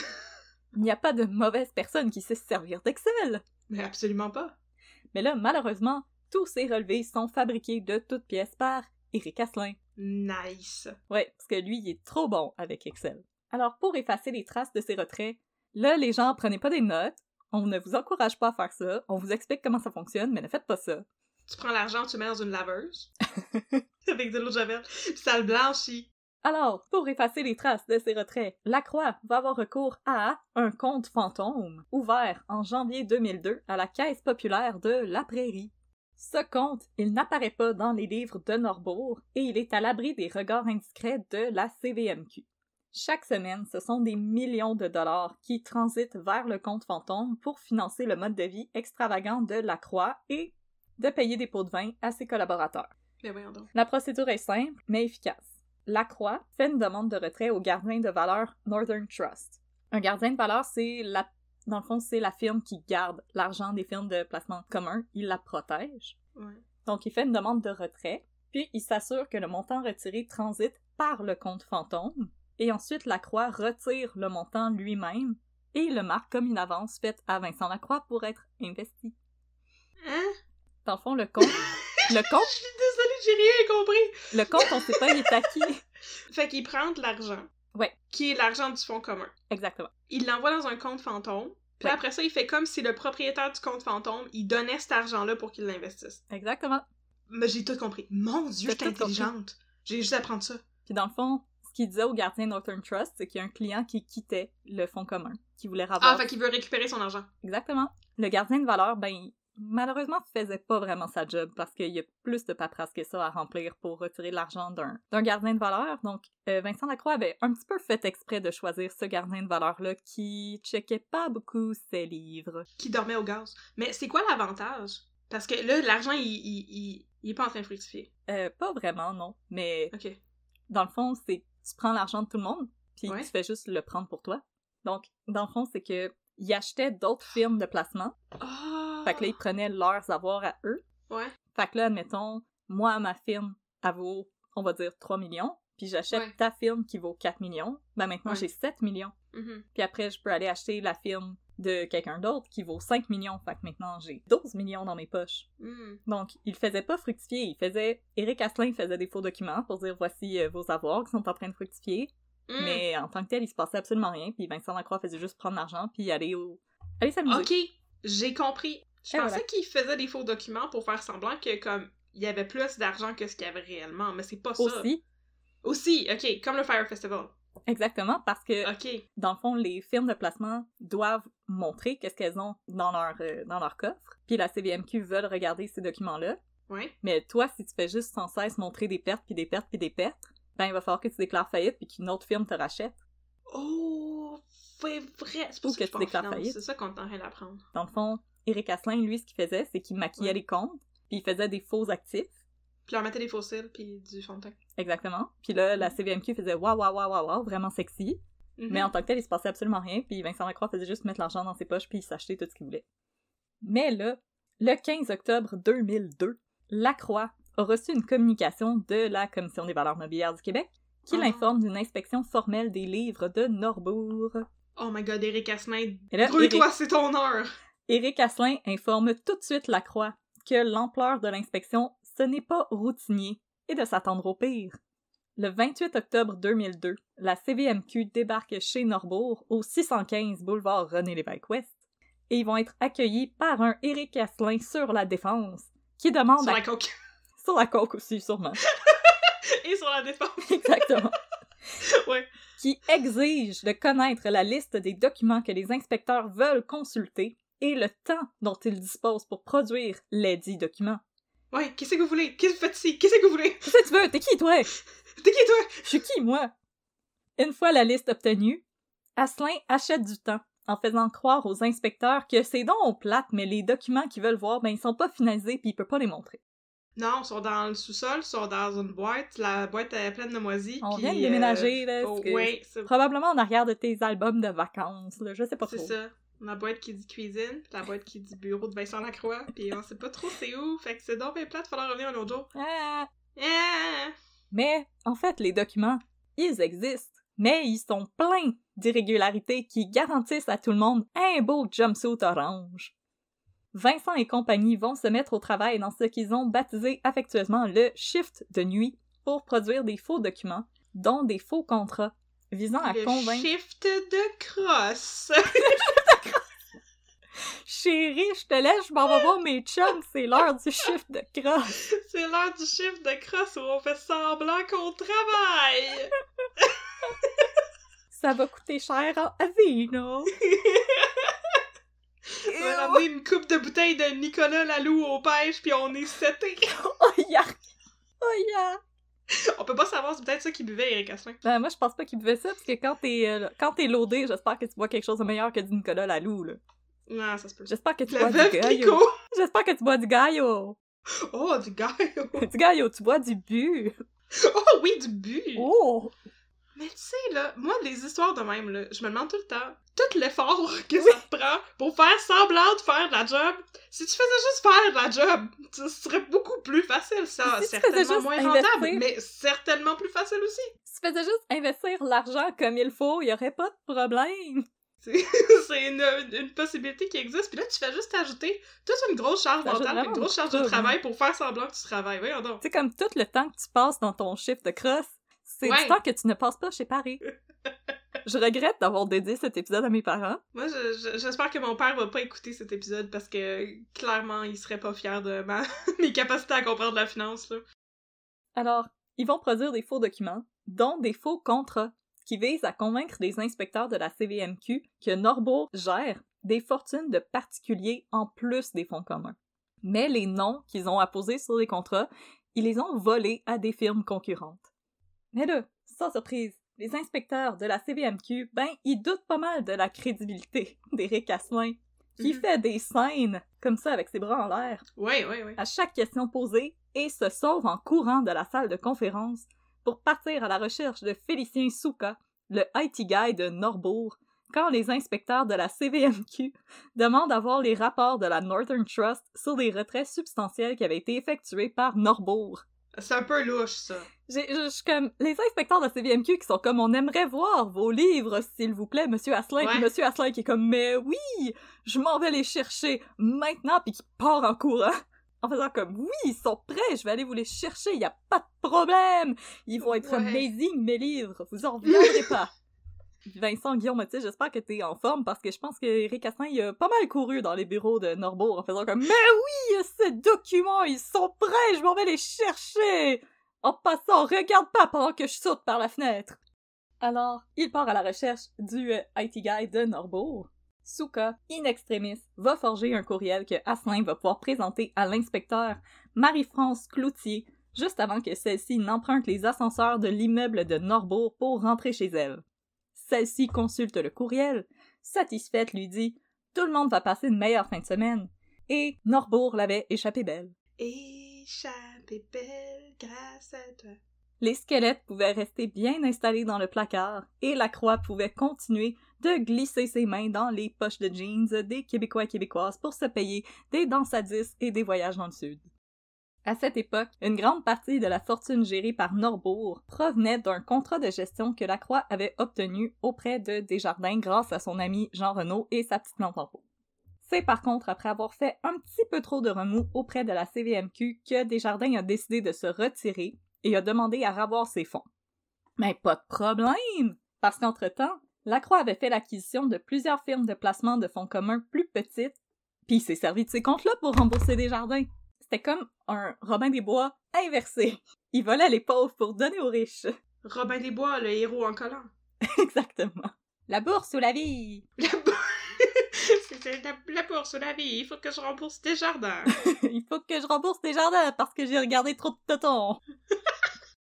Il n'y a pas de mauvaise personne qui sait se servir d'Excel! Mais absolument pas. Mais là, malheureusement, tous ces relevés sont fabriqués de toutes pièces par Eric Asselin. Nice. Ouais, parce que lui, il est trop bon avec Excel. Alors, pour effacer les traces de ces retraits, là, les gens, prenez pas des notes. On ne vous encourage pas à faire ça. On vous explique comment ça fonctionne, mais ne faites pas ça. Tu prends l'argent, tu mets dans une laveuse. Avec de l'eau de javel. Puis ça le blanchit. Alors, pour effacer les traces de ces retraits, la Croix va avoir recours à un compte fantôme ouvert en janvier 2002 à la Caisse populaire de La Prairie. Ce compte, il n'apparaît pas dans les livres de Norbourg et il est à l'abri des regards indiscrets de la CVMQ. Chaque semaine, ce sont des millions de dollars qui transitent vers le compte fantôme pour financer le mode de vie extravagant de la Croix et de payer des pots de vin à ses collaborateurs. Mais voyons donc. La procédure est simple, mais efficace. La Croix fait une demande de retrait au gardien de valeur Northern Trust. Un gardien de valeur, c'est la... Dans le fond, c'est la firme qui garde l'argent des firmes de placement commun. Il la protège. Ouais. Donc, il fait une demande de retrait, puis il s'assure que le montant retiré transite par le compte fantôme, et ensuite Lacroix retire le montant lui-même et le marque comme une avance faite à Vincent Lacroix pour être investi. Hein? Dans le fond, le compte... le compte... Je suis désolée, j'ai rien compris. Le compte, on sait pas, il est à qui. Fait qu'il prend de l'argent. Ouais. Qui est l'argent du fonds commun. Exactement. Il l'envoie dans un compte fantôme. Puis Ouais. après ça, il fait comme si le propriétaire du compte fantôme, il donnait cet argent-là pour qu'il l'investisse. Exactement. Mais j'ai tout compris. Mon dieu, j'étais intelligente. J'ai juste à apprendre ça. Puis dans le fond, qu'il disait au gardien Northern Trust, c'est qu'il y a un client qui quittait le fonds commun, qui voulait avoir... Ah, fait qu'il veut récupérer son argent. Exactement. Le gardien de valeur, ben, malheureusement, faisait pas vraiment sa job parce qu'il y a plus de paperasse que ça à remplir pour retirer l'argent d'un d'un gardien de valeur. Donc, euh, Vincent Lacroix avait un petit peu fait exprès de choisir ce gardien de valeur-là qui checkait pas beaucoup ses livres. Qui dormait au gaz. Mais c'est quoi l'avantage? Parce que là, l'argent, il, il, il, il est pas en train de fructifier. Euh, pas vraiment, non. Mais Ok. dans le fond, c'est tu prends l'argent de tout le monde, puis Ouais. tu fais juste le prendre pour toi. Donc, dans le fond, c'est que il achetait d'autres firmes de placement. Ah! Fait que là, ils prenaient leurs avoirs à eux. Ouais. Fait que là, admettons, moi, ma firme, elle vaut, on va dire, 3 millions, puis j'achète Ouais. ta firme qui vaut 4 millions, ben maintenant Ouais. j'ai 7 millions. Mhm. Puis après, je peux aller acheter la firme de quelqu'un d'autre qui vaut 5 millions, fait que maintenant j'ai 12 millions dans mes poches. Mhm. Donc, il faisait pas fructifier, il faisait... Eric Asselin faisait des faux documents pour dire voici euh, vos avoirs qui sont en train de fructifier, Mhm. mais en tant que tel, il se passait absolument rien, puis Vincent Lacroix faisait juste prendre l'argent puis aller au... aller s'amuser. Ok, j'ai compris. Je Et pensais voilà. qu'il faisait des faux documents pour faire semblant que, comme, il y avait plus d'argent que ce qu'il y avait réellement, mais c'est pas ça. Aussi, Aussi, ok, comme le Fire Festival. Exactement, parce que dans le fond, les firmes de placement doivent montrer qu'est-ce qu'elles ont dans leur, euh, dans leur coffre. Puis la CVMQ veulent regarder ces documents-là. Ouais. Mais toi, si tu fais juste sans cesse montrer des pertes, puis des pertes, puis des pertes, ben il va falloir que tu déclares faillite, puis qu'une autre firme te rachète. Oh, c'est vrai. C'est Ou pour ça que que tu déclares faillite. C'est ça qu'on train d'apprendre. Dans le fond, Eric Asselin, lui, ce qu'il faisait, c'est qu'il maquillait Ouais. les comptes, puis il faisait des faux actifs. Puis leur mettait des fossiles puis du fond de teint. Exactement. Puis là, la CVMQ faisait waouh, waouh, waouh, waouh, waouh, vraiment sexy. Mhm. Mais en tant que tel, il se passait absolument rien, puis Vincent Lacroix faisait juste mettre l'argent dans ses poches puis s'acheter tout ce qu'il voulait. Mais là, le 15 octobre 2002, Lacroix a reçu une communication de la Commission des valeurs mobilières du Québec qui Ah. l'informe d'une inspection formelle des livres de Norbourg. Oh my god, Eric Asselin, grouille-toi, c'est ton heure! Éric Asselin informe tout de suite Lacroix que l'ampleur de l'inspection, ce n'est pas routinier et de s'attendre au pire. Le 28 octobre 2002, la CVMQ débarque chez Norbourg au 615 boulevard René-Lévesque-Ouest et ils vont être accueillis par un Éric Asselin sur la défense qui demande Sur à- la coque. sur la coque aussi sûrement. Et sur la défense. Exactement. Ouais. Qui exige de connaître la liste des documents que les inspecteurs veulent consulter et le temps dont ils disposent pour produire les dits documents. Ouais, qu'est-ce que vous voulez? Qu'est-ce que vous faites ici? Qu'est-ce que vous voulez? Qu'est-ce que tu veux? T'es qui, toi? T'es qui, toi? Je suis qui, moi? Une fois la liste obtenue, Asselin achète du temps en faisant croire aux inspecteurs que c'est donc plate, mais les documents qu'ils veulent voir, ben, ils sont pas finalisés puis il peut pas les montrer. Non, ils sont dans le sous-sol, ils sont dans une boîte. La boîte est pleine de moisis. On puis, vient de euh, déménager, là, que- Ouais, c'est Probablement en arrière de tes albums de vacances, là, je sais pas c'est trop. La boîte qui dit cuisine, puis la boîte qui dit bureau de Vincent Lacroix, puis on sait pas trop c'est où, fait que c'est donc bien plate, falloir revenir un autre jour. Ah! Ah! Mais, en fait, les documents, ils existent. Mais ils sont pleins d'irrégularités qui garantissent à tout le monde un beau jumpsuit orange. Vincent et compagnie vont se mettre au travail dans ce qu'ils ont baptisé affectueusement le shift de nuit pour produire des faux documents, dont des faux contrats, visant à Le convaincre shift de crosse. Chérie, je te laisse, je m'en vais voir mes chums, c'est l'heure du shift de crosse. c'est l'heure du shift de crosse où on fait semblant qu'on travaille. Ça va coûter cher en avino. On va ramener une coupe de bouteilles de Nicolas Lalou aux pêches, puis on est seté. Oh yark! Oh yark! On peut pas savoir, c'est peut-être ça qu'il buvait, Eric Asselin. Ben, moi, je pense pas qu'il buvait ça, parce que quand t'es euh, quand t'es loadé, j'espère que tu bois quelque chose de meilleur que du Nicolas Lalou, là. Non, ça se peut. J'espère que tu La bois du. Clicquot! J'espère que tu bois du gallo. Oh, du gallo! Du gallo, tu bois du bu. Oh oui, du bu! Oh! Mais tu sais, là, moi, les histoires de même, là, je me demande tout le temps, tout l'effort que ça te prend pour faire semblant de faire de la job. Si tu faisais juste faire de la job, ce serait beaucoup plus facile, ça. Si certainement moins investir- rentable, mais certainement plus facile aussi. Si tu faisais juste investir l'argent comme il faut, il y aurait pas de problème. C'est une, une possibilité qui existe. Puis là, tu fais juste ajouter toute une grosse charge mentale, une grosse charge de travail pour faire semblant que tu travailles. Voyons donc. C'est comme tout le temps que tu passes dans ton shift de crosse, c'est Ouais. du temps que tu ne passes pas chez Paris. je regrette d'avoir dédié cet épisode à mes parents. Moi, je- je- j'espère que mon père va pas écouter cet épisode parce que clairement, il serait pas fier de ma... mes capacités à comprendre la finance, là. Alors, ils vont produire des faux documents, dont des faux contrats, qui visent à convaincre des inspecteurs de la CVMQ que Norbourg gère des fortunes de particuliers en plus des fonds communs. Mais les noms qu'ils ont apposés sur les contrats, ils les ont volés à des firmes concurrentes. Mais là, sans surprise, les inspecteurs de la CVMQ, ben, ils doutent pas mal de la crédibilité d'Éric Asselin, qui Mhm. fait des scènes comme ça avec ses bras en l'air Ouais, ouais, ouais. à chaque question posée et se sauve en courant de la salle de conférence pour partir à la recherche de Félicien Souka, le IT guy de Norbourg, quand les inspecteurs de la CVMQ demandent à voir les rapports de la Northern Trust sur les retraits substantiels qui avaient été effectués par Norbourg. C'est un peu louche, ça. Je suis comme les inspecteurs de la CVMQ qui sont comme on aimerait voir vos livres s'il vous plaît monsieur Asselin puis monsieur Asselin qui est comme mais oui je m'en vais les chercher maintenant puis qui part en courant en faisant comme oui ils sont prêts je vais aller vous les chercher il y a pas de problème ils vont être Ouais. amazing mes livres vous en reviendrez pas Vincent Guillaume, tu j'espère que t'es en forme parce que je pense que Eric Asselin, il a pas mal couru dans les bureaux de Norbourg en faisant comme Mais oui, ces documents, ils sont prêts, je m'en vais les chercher! En passant, regarde pas pendant que je saute par la fenêtre. Alors, il part à la recherche du euh, IT guy de Norbourg. Souka, in extremis, va forger un courriel que Asselin va pouvoir présenter à l'inspecteur Marie-France Cloutier juste avant que celle-ci n'emprunte les ascenseurs de l'immeuble de Norbourg pour rentrer chez elle. Celle-ci consulte le courriel, satisfaite lui dit Tout le monde va passer une meilleure fin de semaine. Et Norbourg l'avait échappé belle. Échappée belle grâce à toi. Les squelettes pouvaient rester bien installés dans le placard et la croix pouvait continuer de glisser ses mains dans les poches de jeans des Québécois et Québécoises pour se payer des danses à 10 et des voyages dans le sud. À cette époque, une grande partie de la fortune gérée par Norbourg provenait d'un contrat de gestion que la Croix avait obtenu auprès de Desjardins grâce à son ami Jean Renaud et sa petite plante C'est par contre après avoir fait un petit peu trop de remous auprès de la CVMQ que Desjardins a décidé de se retirer et a demandé à ravoir ses fonds. Mais pas de problème! Parce qu'entre-temps, la Croix avait fait l'acquisition de plusieurs firmes de placement de fonds communs plus petites, puis il s'est servi de ces comptes-là pour rembourser Desjardins. C'était comme un Robin des Bois inversé. Il volait les pauvres pour donner aux riches. Robin des Bois, le héros en collant. Exactement. La bourse ou la vie? La bourse! La, bourse ou la vie. Il faut que je rembourse des jardins. Il faut que je rembourse des jardins parce que j'ai regardé trop de totons.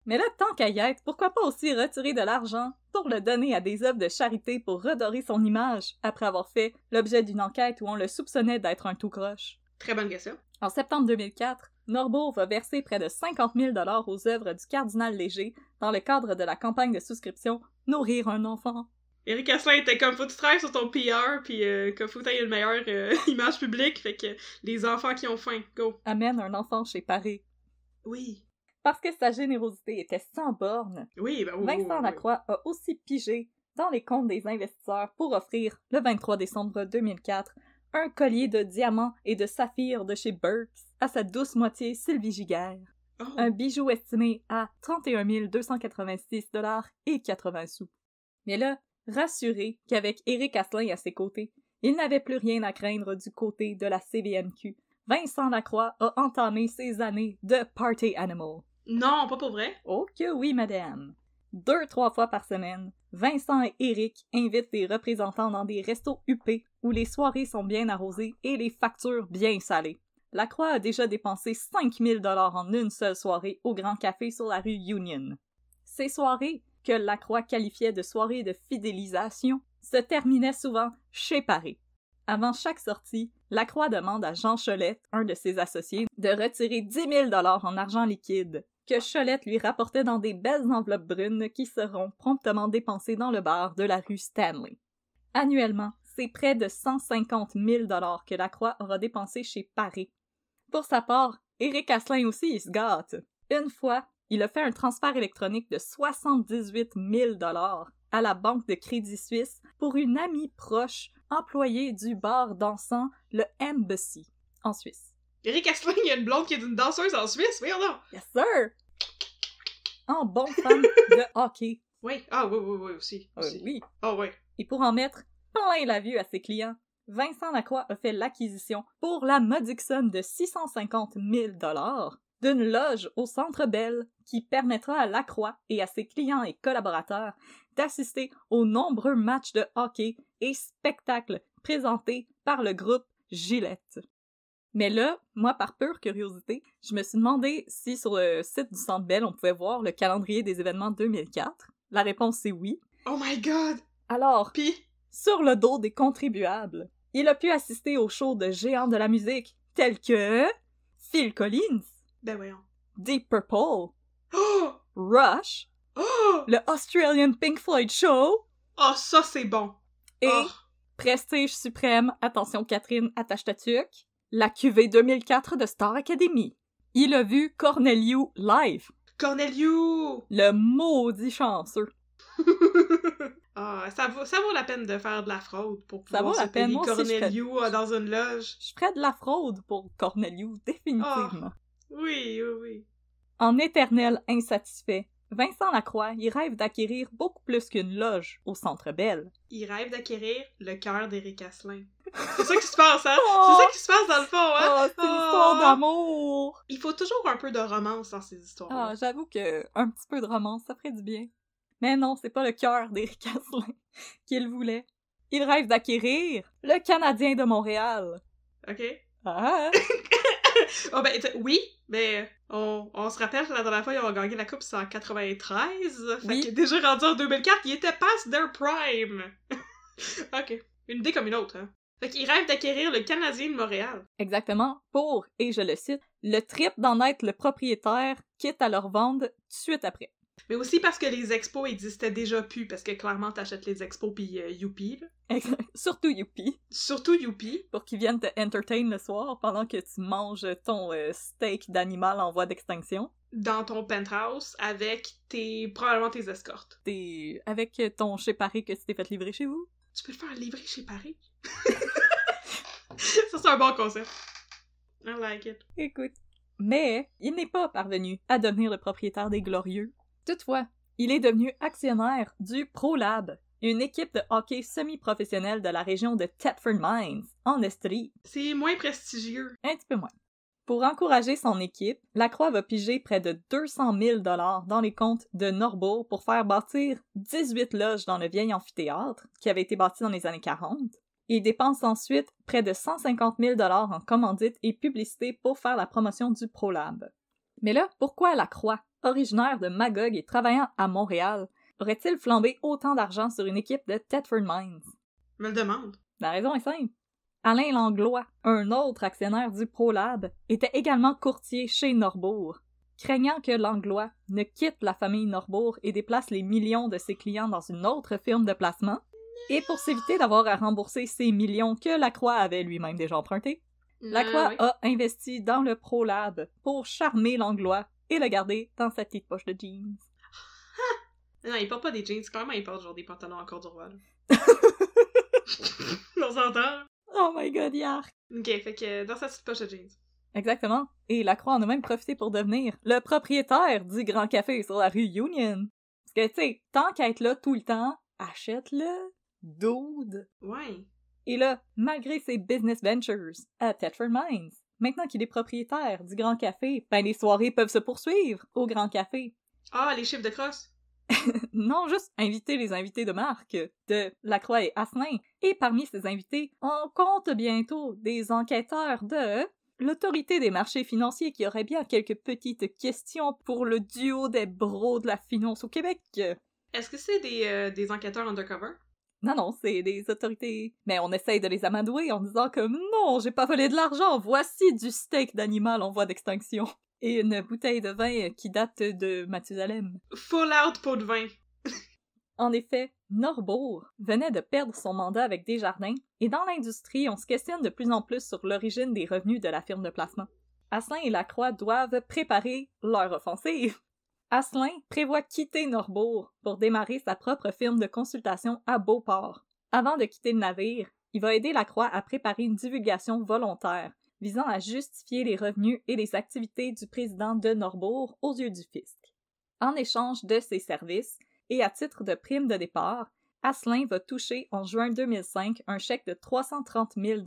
Mais là, tant qu'à y être, pourquoi pas aussi retirer de l'argent pour le donner à des œuvres de charité pour redorer son image après avoir fait l'objet d'une enquête où on le soupçonnait d'être un tout croche? Très bonne question. En septembre 2004, Norbourg va verser près de 50 000 aux œuvres du cardinal Léger dans le cadre de la campagne de souscription Nourrir un enfant. Eric Asselin était comme faut que tu travailles sur ton PR puis euh, que faut que tu une meilleure euh, image publique fait que les enfants qui ont faim go amène un enfant chez Paris. Oui. Parce que sa générosité était sans borne. Oui, ben oui, Vincent Lacroix a aussi pigé dans les comptes des investisseurs pour offrir le 23 décembre 2004 un collier de diamants et de saphirs de chez Burks à sa douce moitié Sylvie Giguère. Oh. Un bijou estimé à 31 286 dollars et 80 sous. Mais là, rassuré qu'avec Eric Asselin à ses côtés, il n'avait plus rien à craindre du côté de la CVMQ, Vincent Lacroix a entamé ses années de party animal. Non, pas pour vrai. Oh que oui, madame. Deux, trois fois par semaine, Vincent et Eric invitent des représentants dans des restos huppés où les soirées sont bien arrosées et les factures bien salées. La Croix a déjà dépensé 5000 dollars en une seule soirée au Grand Café sur la rue Union. Ces soirées, que la Croix qualifiait de soirées de fidélisation, se terminaient souvent chez Paris. Avant chaque sortie, la Croix demande à Jean Cholette, un de ses associés, de retirer 10 000 dollars en argent liquide que Cholette lui rapportait dans des belles enveloppes brunes qui seront promptement dépensées dans le bar de la rue Stanley. Annuellement, c'est près de 150 000 dollars que la Croix aura dépensé chez Paris. Pour sa part, Éric Asselin aussi se gâte. Une fois, il a fait un transfert électronique de 78 000 dollars à la banque de Crédit Suisse pour une amie proche employée du bar dansant le Embassy en Suisse. Eric Asselin, il y a une blonde qui est une danseuse en Suisse, voyons donc! Yes, sir! En bon fan de hockey. Oui, ah oui, oui, oui, aussi. Euh, oui. Ah oui. Et pour en mettre plein la vue à ses clients, Vincent Lacroix a fait l'acquisition pour la modique somme de 650 000 d'une loge au Centre Bell qui permettra à Lacroix et à ses clients et collaborateurs d'assister aux nombreux matchs de hockey et spectacles présentés par le groupe Gillette. Mais là, moi, par pure curiosité, je me suis demandé si sur le site du Centre Bell, on pouvait voir le calendrier des événements 2004. La réponse est oui. Oh my god! Alors, Puis, sur le dos des contribuables, il a pu assister aux shows de géants de la musique tels que Phil Collins, ben voyons. Deep Purple, Oh! Rush, Oh! le Australian Pink Floyd Show Oh, ça c'est bon! et Oh. Prestige suprême, attention Catherine, attache ta tuque, la QV 2004 de Star Academy. Il a vu Corneliu live, Corneliu! le maudit chanceux. ah, ça vaut, ça vaut la peine de faire de la fraude pour Ça pouvoir la se peine, moi je ferais- Corneliu euh, dans une loge. Je ferais de la fraude pour Corneliu, définitivement. Oui, oui, oui. En éternel insatisfait, Vincent Lacroix y rêve d'acquérir beaucoup plus qu'une loge au Centre Bell. Il rêve d'acquérir le cœur d'Éric Asselin. C'est ça qui se passe, hein? Oh! C'est ça qui se passe dans le fond, hein? Oh, c'est une Oh! histoire d'amour! Il faut toujours un peu de romance dans ces histoires. Ah, j'avoue que un petit peu de romance, ça ferait du bien. Mais non, c'est pas le cœur d'Éric Asselin qu'il voulait. Il rêve d'acquérir le Canadien de Montréal. OK? Ah! oh, ben, oui, mais on, on se rappelle que la dernière fois, ils ont gagné la Coupe, c'est en 93. Fait Oui. que déjà rendu en 2004, ils étaient past their prime. OK. Une idée comme une autre, hein? Fait qu'il rêve d'acquérir le Canadien de Montréal. Exactement, pour, et je le cite, le trip d'en être le propriétaire, quitte à leur vendre tout de suite après. Mais aussi parce que les expos existaient déjà plus, parce que clairement t'achètes les expos puis euh, Youpi, là. Surtout Youpi. Surtout Youpi. Pour qu'ils viennent te entertain le soir pendant que tu manges ton euh, steak d'animal en voie d'extinction. Dans ton penthouse avec tes. probablement tes escortes. T'es. avec ton chez Paris que tu t'es fait livrer chez vous. Tu peux le faire livrer chez Paris. Ça c'est un bon concept. I like it. Écoute. Mais il n'est pas parvenu à devenir le propriétaire des Glorieux. Toutefois, il est devenu actionnaire du ProLab, une équipe de hockey semi-professionnelle de la région de Thetford Mines, en Estrie. C'est moins prestigieux. Un petit peu moins. Pour encourager son équipe, Lacroix va piger près de 200 000 dollars dans les comptes de Norbourg pour faire bâtir 18 loges dans le vieil amphithéâtre, qui avait été bâti dans les années 40. Il dépense ensuite près de 150 000 dollars en commandites et publicité pour faire la promotion du ProLab. Mais là, pourquoi Lacroix? originaire de Magog et travaillant à Montréal, aurait-il flambé autant d'argent sur une équipe de Thetford Mines? Me le demande. La raison est simple. Alain Langlois, un autre actionnaire du ProLab, était également courtier chez Norbourg. Craignant que Langlois ne quitte la famille Norbourg et déplace les millions de ses clients dans une autre firme de placement, et pour s'éviter d'avoir à rembourser ces millions que Lacroix avait lui-même déjà empruntés, Lacroix a investi dans le ProLab pour charmer Langlois et le garder dans sa petite poche de jeans. non, il porte pas des jeans, même il porte genre des pantalons en cordon On s'entend? Oh my god, yark! Ok, fait que dans sa petite poche de jeans. Exactement. Et Lacroix en a même profité pour devenir le propriétaire du Grand Café sur la rue Union. Parce que, tu sais, tant qu'à être là tout le temps, achète-le. Dude. Ouais. Et là, malgré ses business ventures à Tetford Mines, Maintenant qu'il est propriétaire du Grand Café, ben les soirées peuvent se poursuivre au Grand Café. Ah, les chiffres de crosse? non, juste inviter les invités de marque de Lacroix et Asselin. Et parmi ces invités, on compte bientôt des enquêteurs de l'autorité des marchés financiers qui aurait bien quelques petites questions pour le duo des bros de la finance au Québec. Est-ce que c'est des, euh, des enquêteurs undercover? Non, non, c'est des autorités. Mais on essaye de les amadouer en disant comme non, j'ai pas volé de l'argent, voici du steak d'animal en voie d'extinction. Et une bouteille de vin qui date de Mathusalem. Full out pot de vin. en effet, Norbourg venait de perdre son mandat avec Desjardins, et dans l'industrie, on se questionne de plus en plus sur l'origine des revenus de la firme de placement. Asselin et Lacroix doivent préparer leur offensive. Asselin prévoit quitter Norbourg pour démarrer sa propre firme de consultation à Beauport. Avant de quitter le navire, il va aider Lacroix à préparer une divulgation volontaire visant à justifier les revenus et les activités du président de Norbourg aux yeux du fisc. En échange de ses services et à titre de prime de départ, Asselin va toucher en juin 2005 un chèque de 330 000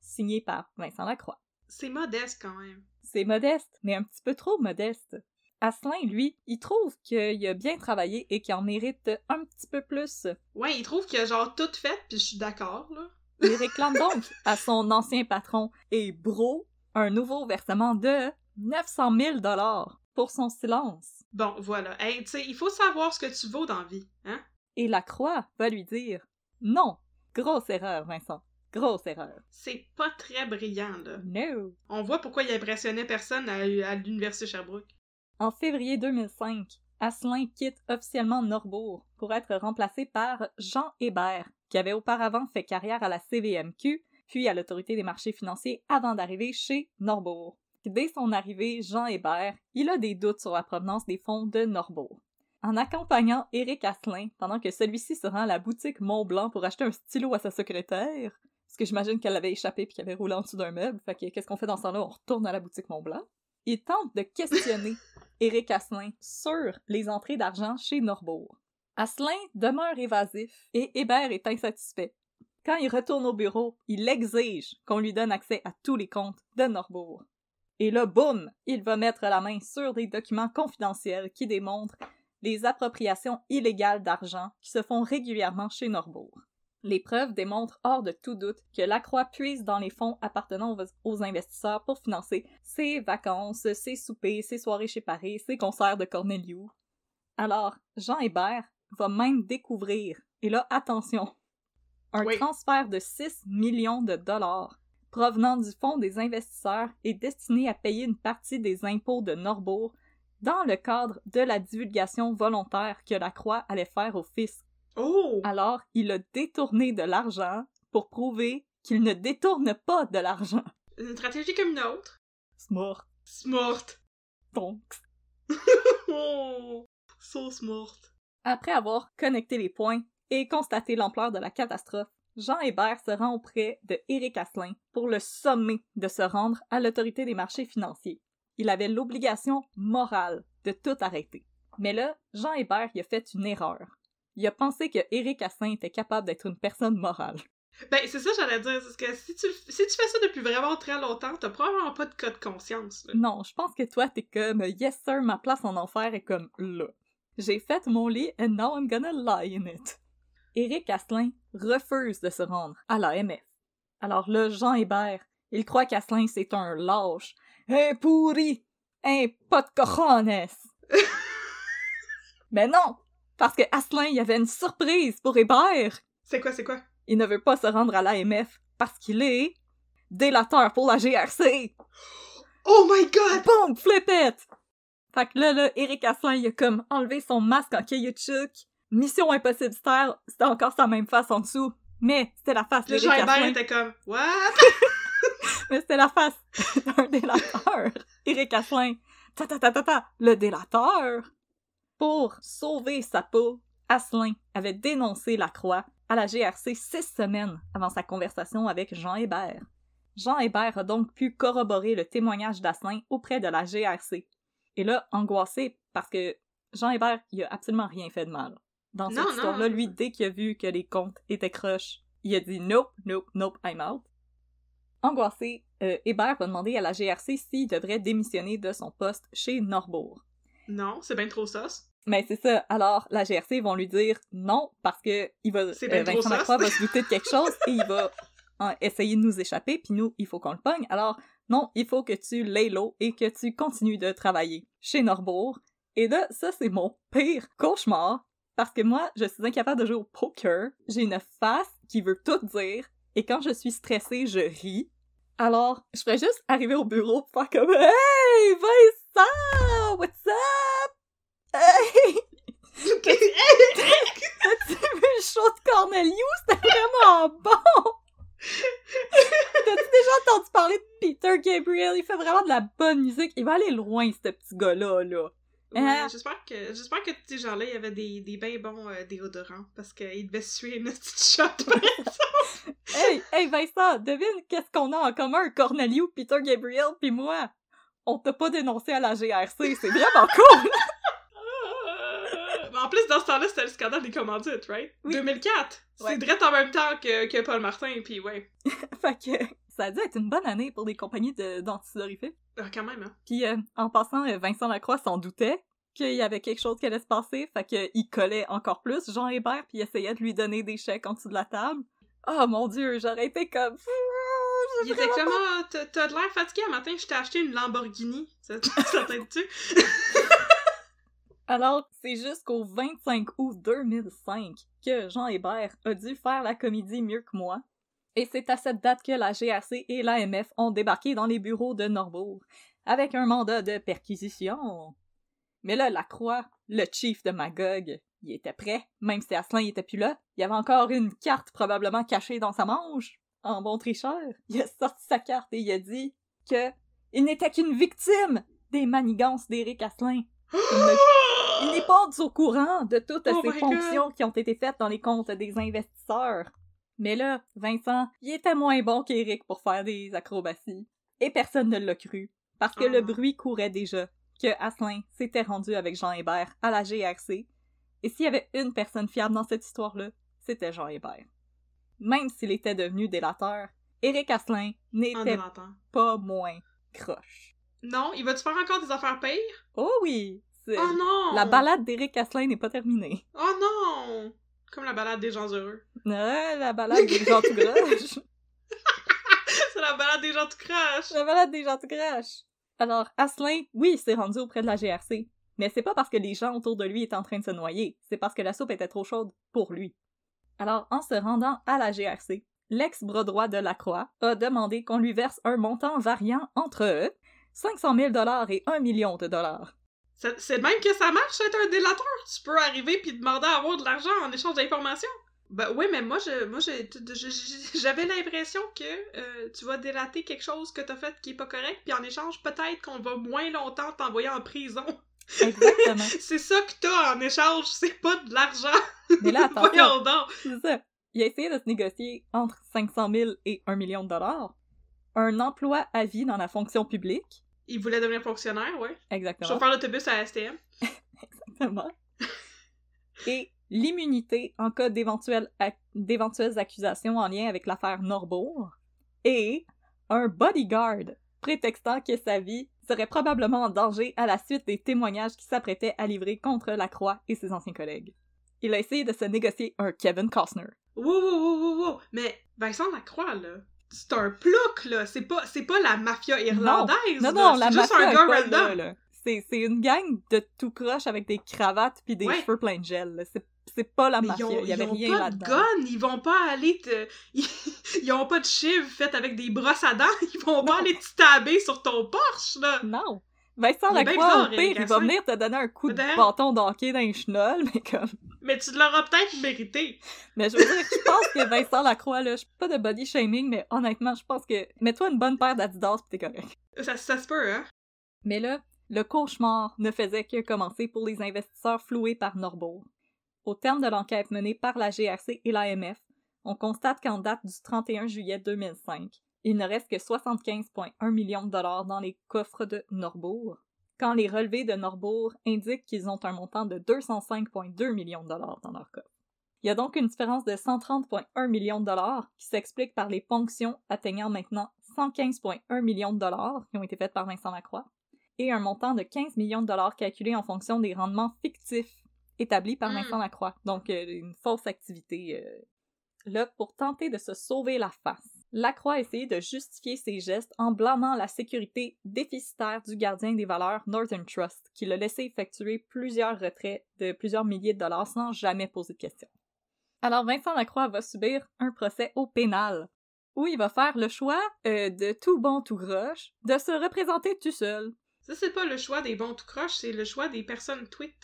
signé par Vincent Lacroix. C'est modeste quand même. C'est modeste, mais un petit peu trop modeste. Asselin, lui, il trouve qu'il a bien travaillé et qu'il en mérite un petit peu plus. Ouais, il trouve qu'il a genre tout fait, puis je suis d'accord, là. Il réclame donc à son ancien patron et bro un nouveau versement de 900 000 dollars pour son silence. Bon, voilà. Hey, tu sais, il faut savoir ce que tu vaux dans la vie, hein? Et la croix va lui dire Non, grosse erreur, Vincent. Grosse erreur. C'est pas très brillant, là. No. On voit pourquoi il impressionnait personne à, à l'Université Sherbrooke. En février 2005, Asselin quitte officiellement Norbourg pour être remplacé par Jean Hébert, qui avait auparavant fait carrière à la CVMQ, puis à l'Autorité des marchés financiers avant d'arriver chez Norbourg. Dès son arrivée, Jean Hébert, il a des doutes sur la provenance des fonds de Norbourg. En accompagnant Éric Asselin pendant que celui-ci se rend à la boutique Montblanc pour acheter un stylo à sa secrétaire, parce que j'imagine qu'elle avait échappé puis qu'elle avait roulé en dessous d'un meuble, fait que qu'est-ce qu'on fait dans ce temps-là? On retourne à la boutique Montblanc? Il tente de questionner Éric Asselin sur les entrées d'argent chez Norbourg. Asselin demeure évasif et Hébert est insatisfait. Quand il retourne au bureau, il exige qu'on lui donne accès à tous les comptes de Norbourg. Et là, boum, il va mettre la main sur des documents confidentiels qui démontrent les appropriations illégales d'argent qui se font régulièrement chez Norbourg. Les preuves démontrent hors de tout doute que Lacroix puise dans les fonds appartenant aux investisseurs pour financer ses vacances, ses soupers, ses soirées chez Paris, ses concerts de un Oui. transfert de 6 millions de dollars provenant du fonds des investisseurs est destiné à payer une partie des impôts de Norbourg dans le cadre de la divulgation volontaire que la Croix allait faire au fisc. Oh! Alors, il a détourné de l'argent pour prouver qu'il ne détourne pas de l'argent. Une stratégie comme une autre. Smart. Smart. Donc, Oh! So smart. Après avoir connecté les points et constaté l'ampleur de la catastrophe, Jean Hébert se rend auprès de Éric Asselin pour le sommer de se rendre à l'autorité des marchés financiers. Il avait l'obligation morale de tout arrêter. Mais là, Jean Hébert il a fait une erreur. Il a pensé que Éric Asselin était capable d'être une personne morale. Ben, c'est ça j'allais dire. C'est que si tu, si tu fais ça depuis vraiment très longtemps, t'as probablement pas de cas de conscience. Là. Non, je pense que toi, t'es comme Yes sir, ma place en enfer est comme là. J'ai fait mon lit and now I'm gonna lie in it. Éric Asselin refuse de se rendre à l'AMF. Alors là, Jean Hébert, il croit qu'Asselin c'est un lâche, un pourri, un pas de cojones. Mais non, parce que Asselin, il y avait une surprise pour Hébert. C'est quoi, c'est quoi? Il ne veut pas se rendre à l'AMF parce qu'il est délateur pour la GRC. Oh my god! Boom! Flip it! Fait que là, là, Eric Asselin, il a comme enlevé son masque en caoutchouc. Mission impossible Star, c'était encore sa même face en dessous. Mais c'était la face Jean Hébert Asselin. était comme, What? Mais c'était la face d'un délateur. Eric Asselin. Ta ta ta ta ta. Le délateur. Pour sauver sa peau, Asselin avait dénoncé la croix à la GRC six semaines avant sa conversation avec Jean Hébert. Jean Hébert a donc pu corroborer le témoignage d'Asselin auprès de la GRC. Et là, angoissé parce que Jean Hébert, il a absolument rien fait de mal. Dans cette histoire-là, lui, dès qu'il a vu que les comptes étaient croches, il a dit nope, nope, nope, I'm out. Angoissé, euh, Hébert va demander à la GRC s'il devrait démissionner de son poste chez Norbourg. Non, c'est bien trop sauce. Mais c'est ça. Alors, la GRC vont lui dire non parce que il va, trop Vincent. Lacroix va se douter de quelque chose et il va hein, essayer de nous échapper, puis nous, il faut qu'on le pogne. Alors, non, il faut que tu l'aies l'eau et que tu continues de travailler chez Norbourg. Et là, ça, c'est mon pire cauchemar parce que moi, je suis incapable de jouer au poker. J'ai une face qui veut tout dire et quand je suis stressée, je ris. Alors, je ferais juste arriver au bureau pour faire comme Hey, Vincent! What's up? Hey! T'as-tu vu le show de Cornelius? C'était vraiment bon! T'as-tu déjà entendu parler de Peter Gabriel? Il fait vraiment de la bonne musique. Il va aller loin, ce petit gars-là, là. Ouais, Hein? j'espère que j'espère que ces gens-là, il y avait des, des bien bons euh, déodorants parce qu'ils devaient suer une petite shot. Hey, hey Vincent, devine qu'est-ce qu'on a en commun, Cornelius, Peter Gabriel, puis moi? On t'a pas dénoncé à la GRC, c'est vraiment cool! En plus, dans ce temps-là, c'était le scandale des commandites, right? Oui. 2004! Ouais. C'est direct en même temps que, que Paul Martin, puis ouais. fait que ça a dû être une bonne année pour des compagnies de d'antisudorifiques. Ah, quand même, hein. Puis euh, en passant, euh, Vincent Lacroix s'en doutait qu'il y avait quelque chose qui allait se passer, fait qu'il collait encore plus Jean Hébert puis il essayait de lui donner des chèques en dessous de la table. Oh mon dieu, j'aurais été comme... Il était comme, Ah, t'as t'as de l'air fatigué un matin, je t'ai acheté une Lamborghini. Ça, ça t'aide-tu? Alors, c'est jusqu'au 25 août 2005 que Jean Hébert a dû faire la comédie mieux que moi. Et c'est à cette date que la GRC et l'AMF ont débarqué dans les bureaux de Norbourg, avec un mandat de perquisition. Mais là, la croix, le chief de Magog, il était prêt, même si Asselin était plus là. Il y avait encore une carte probablement cachée dans sa manche. En bon tricheur, il a sorti sa carte et il a dit que il n'était qu'une victime des manigances d'Éric Asselin. Il ne- il n'est pas au courant de toutes Oh ces fonctions qui ont été faites dans les comptes des investisseurs. Mais là, Vincent, il était moins bon qu'Éric pour faire des acrobaties. Et personne ne l'a cru, parce que Ah. le bruit courait déjà que Asselin s'était rendu avec Jean Hébert à la GRC. Et s'il y avait une personne fiable dans cette histoire-là, c'était Jean Hébert. Même s'il était devenu délateur, Éric Asselin n'était pas moins croche. Non, il va-tu faire encore des affaires pires? Oh oui! Oh non! La balade d'Éric Asselin n'est pas terminée. Oh non! Comme la balade des gens heureux. Ouais, la balade des gens tout croche. C'est la balade des gens tout crash! La balade des gens tout croche. Alors, Asselin, oui, s'est rendu auprès de la GRC. Mais c'est pas parce que les gens autour de lui étaient en train de se noyer. C'est parce que la soupe était trop chaude pour lui. Alors, en se rendant à la GRC, l'ex-bras droit de Lacroix a demandé qu'on lui verse un montant variant entre 500 000 et 1 million de dollars. C'est de même que ça marche être un délateur. Tu peux arriver puis demander à avoir de l'argent en échange d'informations. Ben oui, mais moi, je, moi, j'avais l'impression que euh, tu vas délater quelque chose que t'as fait qui est pas correct, puis en échange, peut-être qu'on va moins longtemps t'envoyer en prison. Exactement. c'est ça que t'as en échange, c'est pas de l'argent. Mais là, attention. c'est ça. Il a essayé de se négocier entre 500 000 et 1 million de dollars, un emploi à vie dans la fonction publique. Il voulait devenir fonctionnaire, ouais. Exactement. Chauffeur d'autobus à STM. Exactement. Et l'immunité en cas d'éventuelles accusations en lien avec l'affaire Norbourg. Et un bodyguard prétextant que sa vie serait probablement en danger à la suite des témoignages qu'il s'apprêtait à livrer contre Lacroix et ses anciens collègues. Il a essayé de se négocier un Kevin Costner. Wow, wow, wow, wow, Mais Vincent Lacroix, là, c'est un plouc, là. C'est pas, c'est pas la mafia irlandaise. Non, non, la juste un gars random. C'est, c'est une gang de tout croche avec des cravates puis des cheveux pleins de gel. C'est c'est pas la mafia. Il y avait. Ils ont pas de gun, ils vont pas aller te. Ils, ont pas de chiv fait avec des brosses à dents, ils vont pas aller te taber sur ton Porsche, là! Non! Vincent Lacroix, au pire, il va venir te donner un coup de bâton d'hockey dans les chenolles, mais comme... Mais tu l'auras peut-être mérité! Mais je veux dire, je pense que Vincent Lacroix, là, je suis pas de body shaming, mais honnêtement, je pense que... Mets-toi une bonne paire d'Adidas pis t'es correct. Ça, ça se peut, hein? Mais là, le cauchemar ne faisait que commencer pour les investisseurs floués par Norbourg. Au terme de l'enquête menée par la GRC et l'AMF, on constate qu'en date du 31 juillet 2005, il ne reste que 75,1 millions de dollars dans les coffres de Norbourg, quand les relevés de Norbourg indiquent qu'ils ont un montant de 205,2 millions de dollars dans leur coffre. Il y a donc une différence de 130,1 millions de dollars qui s'explique par les ponctions atteignant maintenant 115,1 millions de dollars qui ont été faites par Vincent Lacroix et un montant de 15 millions de dollars calculé en fonction des rendements fictifs établi par Vincent mmh. Lacroix. Donc, euh, une fausse activité euh, là pour tenter de se sauver la face. Lacroix a essayé de justifier ses gestes en blâmant la sécurité déficitaire du gardien des valeurs Northern Trust, qui l'a laissé effectuer plusieurs retraits de plusieurs milliers de dollars sans jamais poser de questions. Alors Vincent Lacroix va subir un procès au pénal, où il va faire le choix euh, de tout bon tout croche de se représenter tout seul. Ça c'est pas le choix des bons tout croche, c'est le choix des personnes tweet.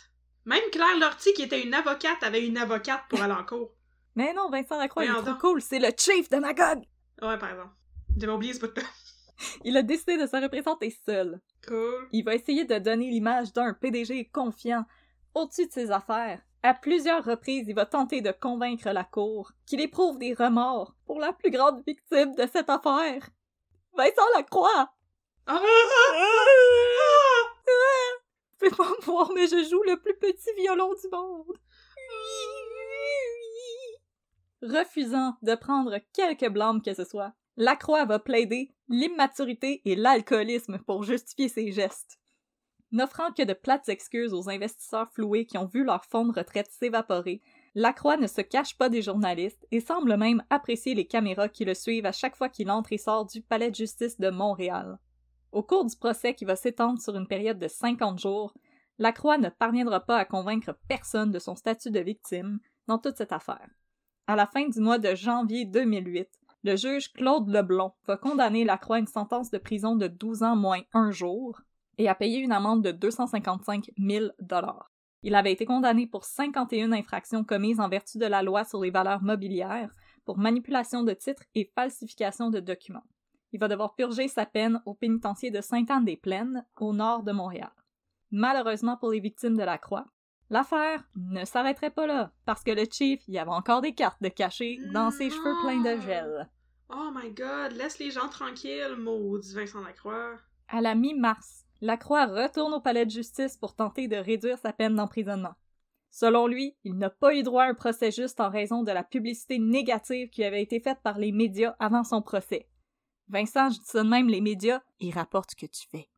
Même Claire Lortie, qui était une avocate, avait une avocate pour aller en cours. Mais non, Vincent Lacroix, il est trop cool, c'est le chief de Magog! Ouais, par exemple. J'avais oublié ce bout de Il a décidé de se représenter seul. Cool. Il va essayer de donner l'image d'un PDG confiant, au-dessus de ses affaires. À plusieurs reprises, il va tenter de convaincre la cour qu'il éprouve des remords pour la plus grande victime de cette affaire. Vincent Lacroix! Ah! fais pas me voir, mais je joue le plus petit violon du monde. Refusant de prendre quelque blâme que ce soit, Lacroix va plaider l'immaturité et l'alcoolisme pour justifier ses gestes. N'offrant que de plates excuses aux investisseurs floués qui ont vu leur fonds de retraite s'évaporer, Lacroix ne se cache pas des journalistes et semble même apprécier les caméras qui le suivent à chaque fois qu'il entre et sort du palais de justice de Montréal. Au cours du procès qui va s'étendre sur une période de 50 jours, Lacroix ne parviendra pas à convaincre personne de son statut de victime dans toute cette affaire. À la fin du mois de janvier 2008, le juge Claude Leblon va condamner Lacroix à une sentence de prison de 12 ans moins un jour et à payer une amende de 255 000 dollars. Il avait été condamné pour 51 infractions commises en vertu de la loi sur les valeurs mobilières, pour manipulation de titres et falsification de documents. Il va devoir purger sa peine au pénitencier de Sainte-Anne-des-Plaines, au nord de Montréal. Malheureusement pour les victimes de la croix, l'affaire ne s'arrêterait pas là, parce que le chief y avait encore des cartes de cachet dans ses cheveux pleins de gel. Oh my god, laisse les gens tranquilles, maudit Vincent Lacroix. À la mi-mars, Lacroix retourne au palais de justice pour tenter de réduire sa peine d'emprisonnement. Selon lui, il n'a pas eu droit à un procès juste en raison de la publicité négative qui avait été faite par les médias avant son procès. Vincent, je dis ça de même, les médias, ils rapportent ce que tu fais.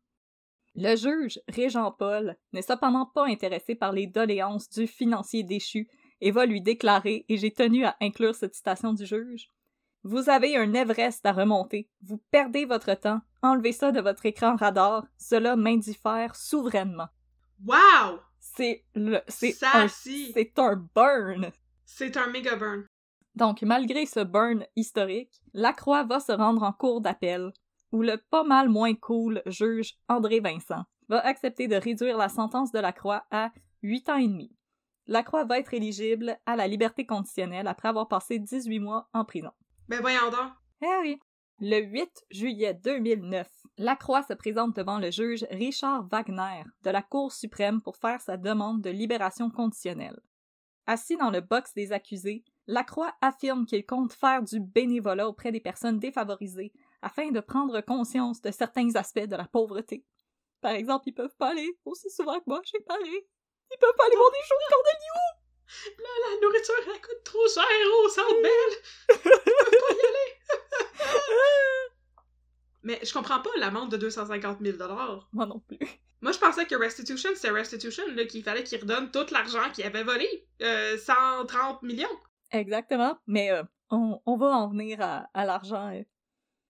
Le juge, Régent Paul, n'est cependant pas intéressé par les doléances du financier déchu et va lui déclarer, et j'ai tenu à inclure cette citation du juge, Vous avez un Everest à remonter, vous perdez votre temps, enlevez ça de votre écran radar, cela m'indiffère souverainement. Wow! C'est le, c'est un, c'est un burn. C'est un méga burn. Donc, malgré ce burn historique, Lacroix va se rendre en cour d'appel, où le pas mal moins cool juge André Vincent va accepter de réduire la sentence de Lacroix à 8 ans et demi. Lacroix va être éligible à la liberté conditionnelle après avoir passé 18 mois en prison. Ben voyons donc! Eh oui! Le 8 juillet 2009, Lacroix se présente devant le juge Richard Wagner de la Cour suprême pour faire sa demande de libération conditionnelle. Assis dans le box des accusés, Lacroix affirme qu'il compte faire du bénévolat auprès des personnes défavorisées afin de prendre conscience de certains aspects de la pauvreté. Par exemple, ils peuvent pas aller aussi souvent que moi chez Paris. Ils peuvent pas aller voir des shows de Cornelius! Là, la nourriture, elle coûte trop cher au centre belle! Ils peuvent pas y aller! Mais je comprends pas l'amende de 250 000 Moi non plus. Moi, je pensais que restitution, c'est restitution, là, qu'il fallait qu'il redonne tout l'argent qu'il avait volé. Euh, 130 millions. Exactement, mais euh, on, on, va en venir à, à l'argent.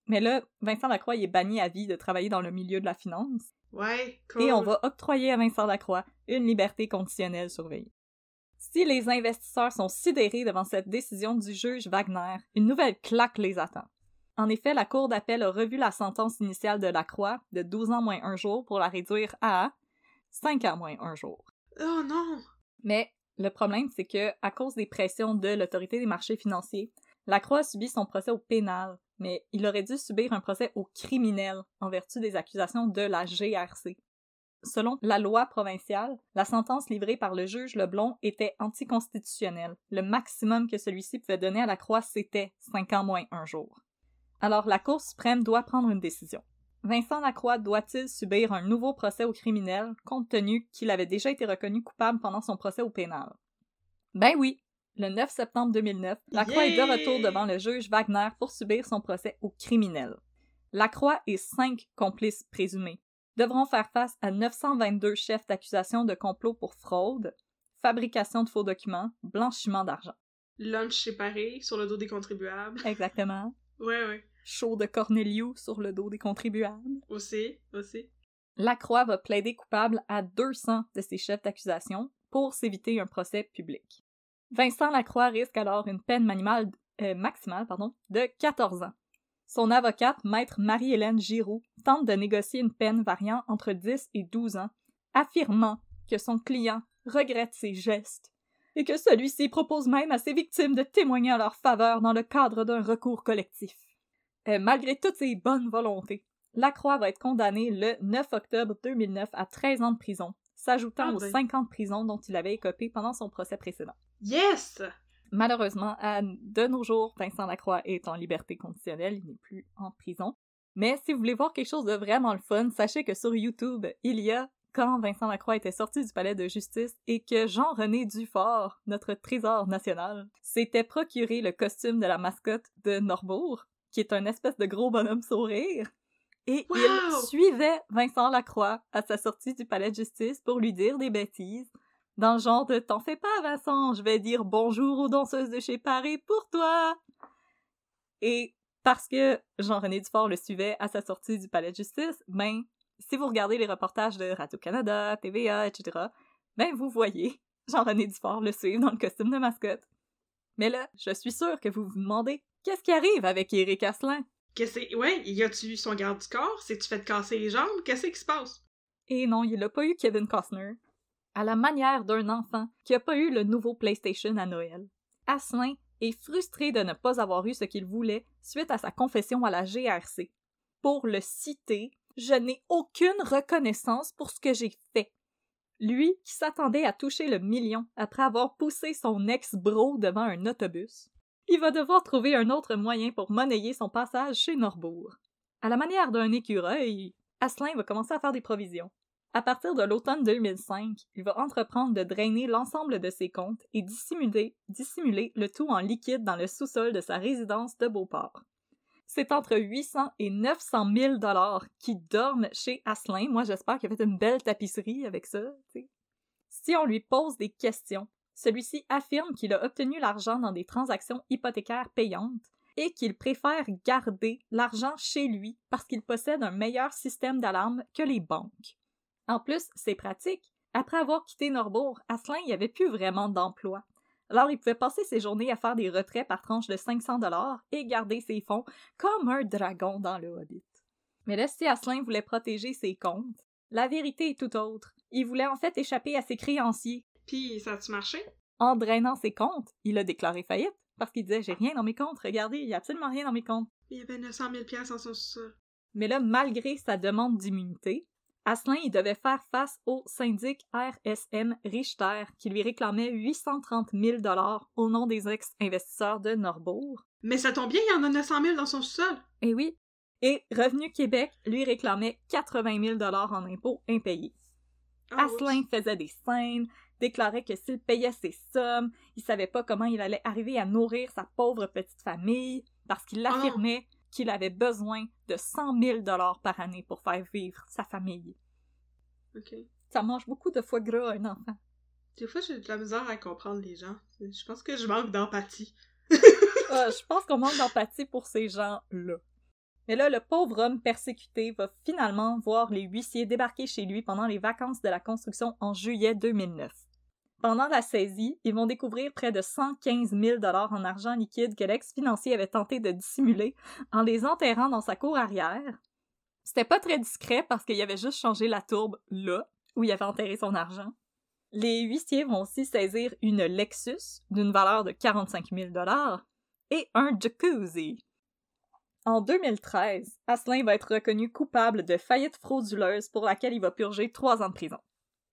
Mais là, Vincent Lacroix il est banni à vie de travailler dans le milieu de la finance. Ouais, cool. Et on va octroyer à Vincent Lacroix une liberté conditionnelle surveillée. Si les investisseurs sont sidérés devant cette décision du juge Wagner, une nouvelle claque les attend. En effet, la Cour d'appel a revu la sentence initiale de Lacroix de 12 ans moins un jour pour la réduire à 5 ans moins un jour. Oh non! Mais le problème, c'est que, à cause des pressions de l'autorité des marchés financiers, Lacroix a subi son procès au pénal, mais il aurait dû subir un procès au criminel en vertu des accusations de la GRC. Selon la loi provinciale, la sentence livrée par le juge Leblond était anticonstitutionnelle. Le maximum que celui-ci pouvait donner à Lacroix, c'était 5 ans moins un jour. Alors la Cour suprême doit prendre une décision. Vincent Lacroix doit-il subir un nouveau procès au criminel, compte tenu qu'il avait déjà été reconnu coupable pendant son procès au pénal? Ben oui! Le 9 septembre 2009, Lacroix est de retour devant le juge Wagner pour subir son procès au criminel. Lacroix et cinq complices présumés devront faire face à 922 chefs d'accusation de complot pour fraude, fabrication de faux documents, blanchiment d'argent. Lunch séparé sur le dos des contribuables. Exactement. Ouais, ouais. Show de Cornelius sur le dos des contribuables. Aussi, aussi. Lacroix va plaider coupable à 200 de ses chefs d'accusation pour s'éviter un procès public. Vincent Lacroix risque alors une peine maximale, euh, maximale pardon, de 14 ans. Son avocate, maître Marie-Hélène Giroux, tente de négocier une peine variant entre 10 et 12 ans, affirmant que son client regrette ses gestes et que celui-ci propose même à ses victimes de témoigner en leur faveur dans le cadre d'un recours collectif. Euh, malgré toutes ses bonnes volontés, Lacroix va être condamné le 9 octobre 2009 à 13 ans de prison, s'ajoutant Ah aux ben. 5 ans de prison dont il avait écopé pendant son procès précédent. Yes! Malheureusement, à de nos jours, Vincent Lacroix est en liberté conditionnelle, il n'est plus en prison. Mais si vous voulez voir quelque chose de vraiment le fun, sachez que sur YouTube, il y a quand Vincent Lacroix était sorti du palais de justice et que Jean-René Dufort, notre trésor national, s'était procuré le costume de la mascotte de Norbourg, qui est un espèce de gros bonhomme sourire. Et Wow! il suivait Vincent Lacroix à sa sortie du palais de justice pour lui dire des bêtises, dans le genre de T'en fais pas, Vincent, je vais dire bonjour aux danseuses de chez Paris pour toi! Et parce que Jean-René Dufort le suivait à sa sortie du palais de justice, ben, si vous regardez les reportages de Radio-Canada, TVA, etc., ben, vous voyez Jean-René Dufort le suivre dans le costume de mascotte. Mais là, je suis sûre que vous vous demandez qu'est-ce qui arrive avec Eric Asselin? Qu'est-ce que Ouais, y a-tu son garde du corps? C'est-tu fait casser les jambes? Qu'est-ce qui se passe? Et non, il n'a pas eu Kevin Costner. À la manière d'un enfant qui a pas eu le nouveau PlayStation à Noël. Asselin est frustré de ne pas avoir eu ce qu'il voulait suite à sa confession à la GRC. Pour le citer, je n'ai aucune reconnaissance pour ce que j'ai fait. Lui, qui s'attendait à toucher le million après avoir poussé son ex-bro devant un autobus, il va devoir trouver un autre moyen pour monnayer son passage chez Norbourg. À la manière d'un écureuil, Asselin va commencer à faire des provisions. À partir de l'automne 2005, il va entreprendre de drainer l'ensemble de ses comptes et dissimuler, dissimuler le tout en liquide dans le sous-sol de sa résidence de Beauport. C'est entre 800 et 900 000 dollars qui dorment chez Asselin. Moi, j'espère qu'il a fait une belle tapisserie avec ça. Si on lui pose des questions, celui-ci affirme qu'il a obtenu l'argent dans des transactions hypothécaires payantes et qu'il préfère garder l'argent chez lui parce qu'il possède un meilleur système d'alarme que les banques. En plus, c'est pratique. Après avoir quitté Norbourg, Asselin n'y avait plus vraiment d'emploi. Alors, il pouvait passer ses journées à faire des retraits par tranche de 500 dollars et garder ses fonds comme un dragon dans le Hobbit. Mais là, si Asselin voulait protéger ses comptes, la vérité est tout autre. Il voulait en fait échapper à ses créanciers. Puis, ça a-tu marché? En drainant ses comptes, il a déclaré faillite parce qu'il disait J'ai rien dans mes comptes, regardez, il y a absolument rien dans mes comptes. Il y avait 900 000 pièces en son sous Mais là, malgré sa demande d'immunité, Asselin il devait faire face au syndic RSM Richter qui lui réclamait 830 000 dollars au nom des ex-investisseurs de Norbourg. Mais ça tombe bien, il y en a 900 000 dans son sous-sol. Eh oui. Et Revenu Québec lui réclamait 80 000 dollars en impôts impayés. Ah, Asselin faisait des scènes, déclarait que s'il payait ses sommes, il savait pas comment il allait arriver à nourrir sa pauvre petite famille, parce qu'il Oh non. affirmait qu'il avait besoin de 100 000 dollars par année pour faire vivre sa famille. Ok. Ça mange beaucoup de foie gras un enfant. Des fois, j'ai de la misère à comprendre les gens. Je pense que je manque d'empathie. Ah, je pense qu'on manque d'empathie pour ces gens-là. Mais là, le pauvre homme persécuté va finalement voir les huissiers débarquer chez lui pendant les vacances de la construction en juillet 2009. Pendant la saisie, ils vont découvrir près de 115 000 en argent liquide que l'ex-financier avait tenté de dissimuler en les enterrant dans sa cour arrière. C'était pas très discret parce qu'il avait juste changé la tourbe là, où il avait enterré son argent. Les huissiers vont aussi saisir une Lexus d'une valeur de 45 000 et un jacuzzi. En 2013, Asselin va être reconnu coupable de faillite frauduleuse pour laquelle il va purger trois ans de prison.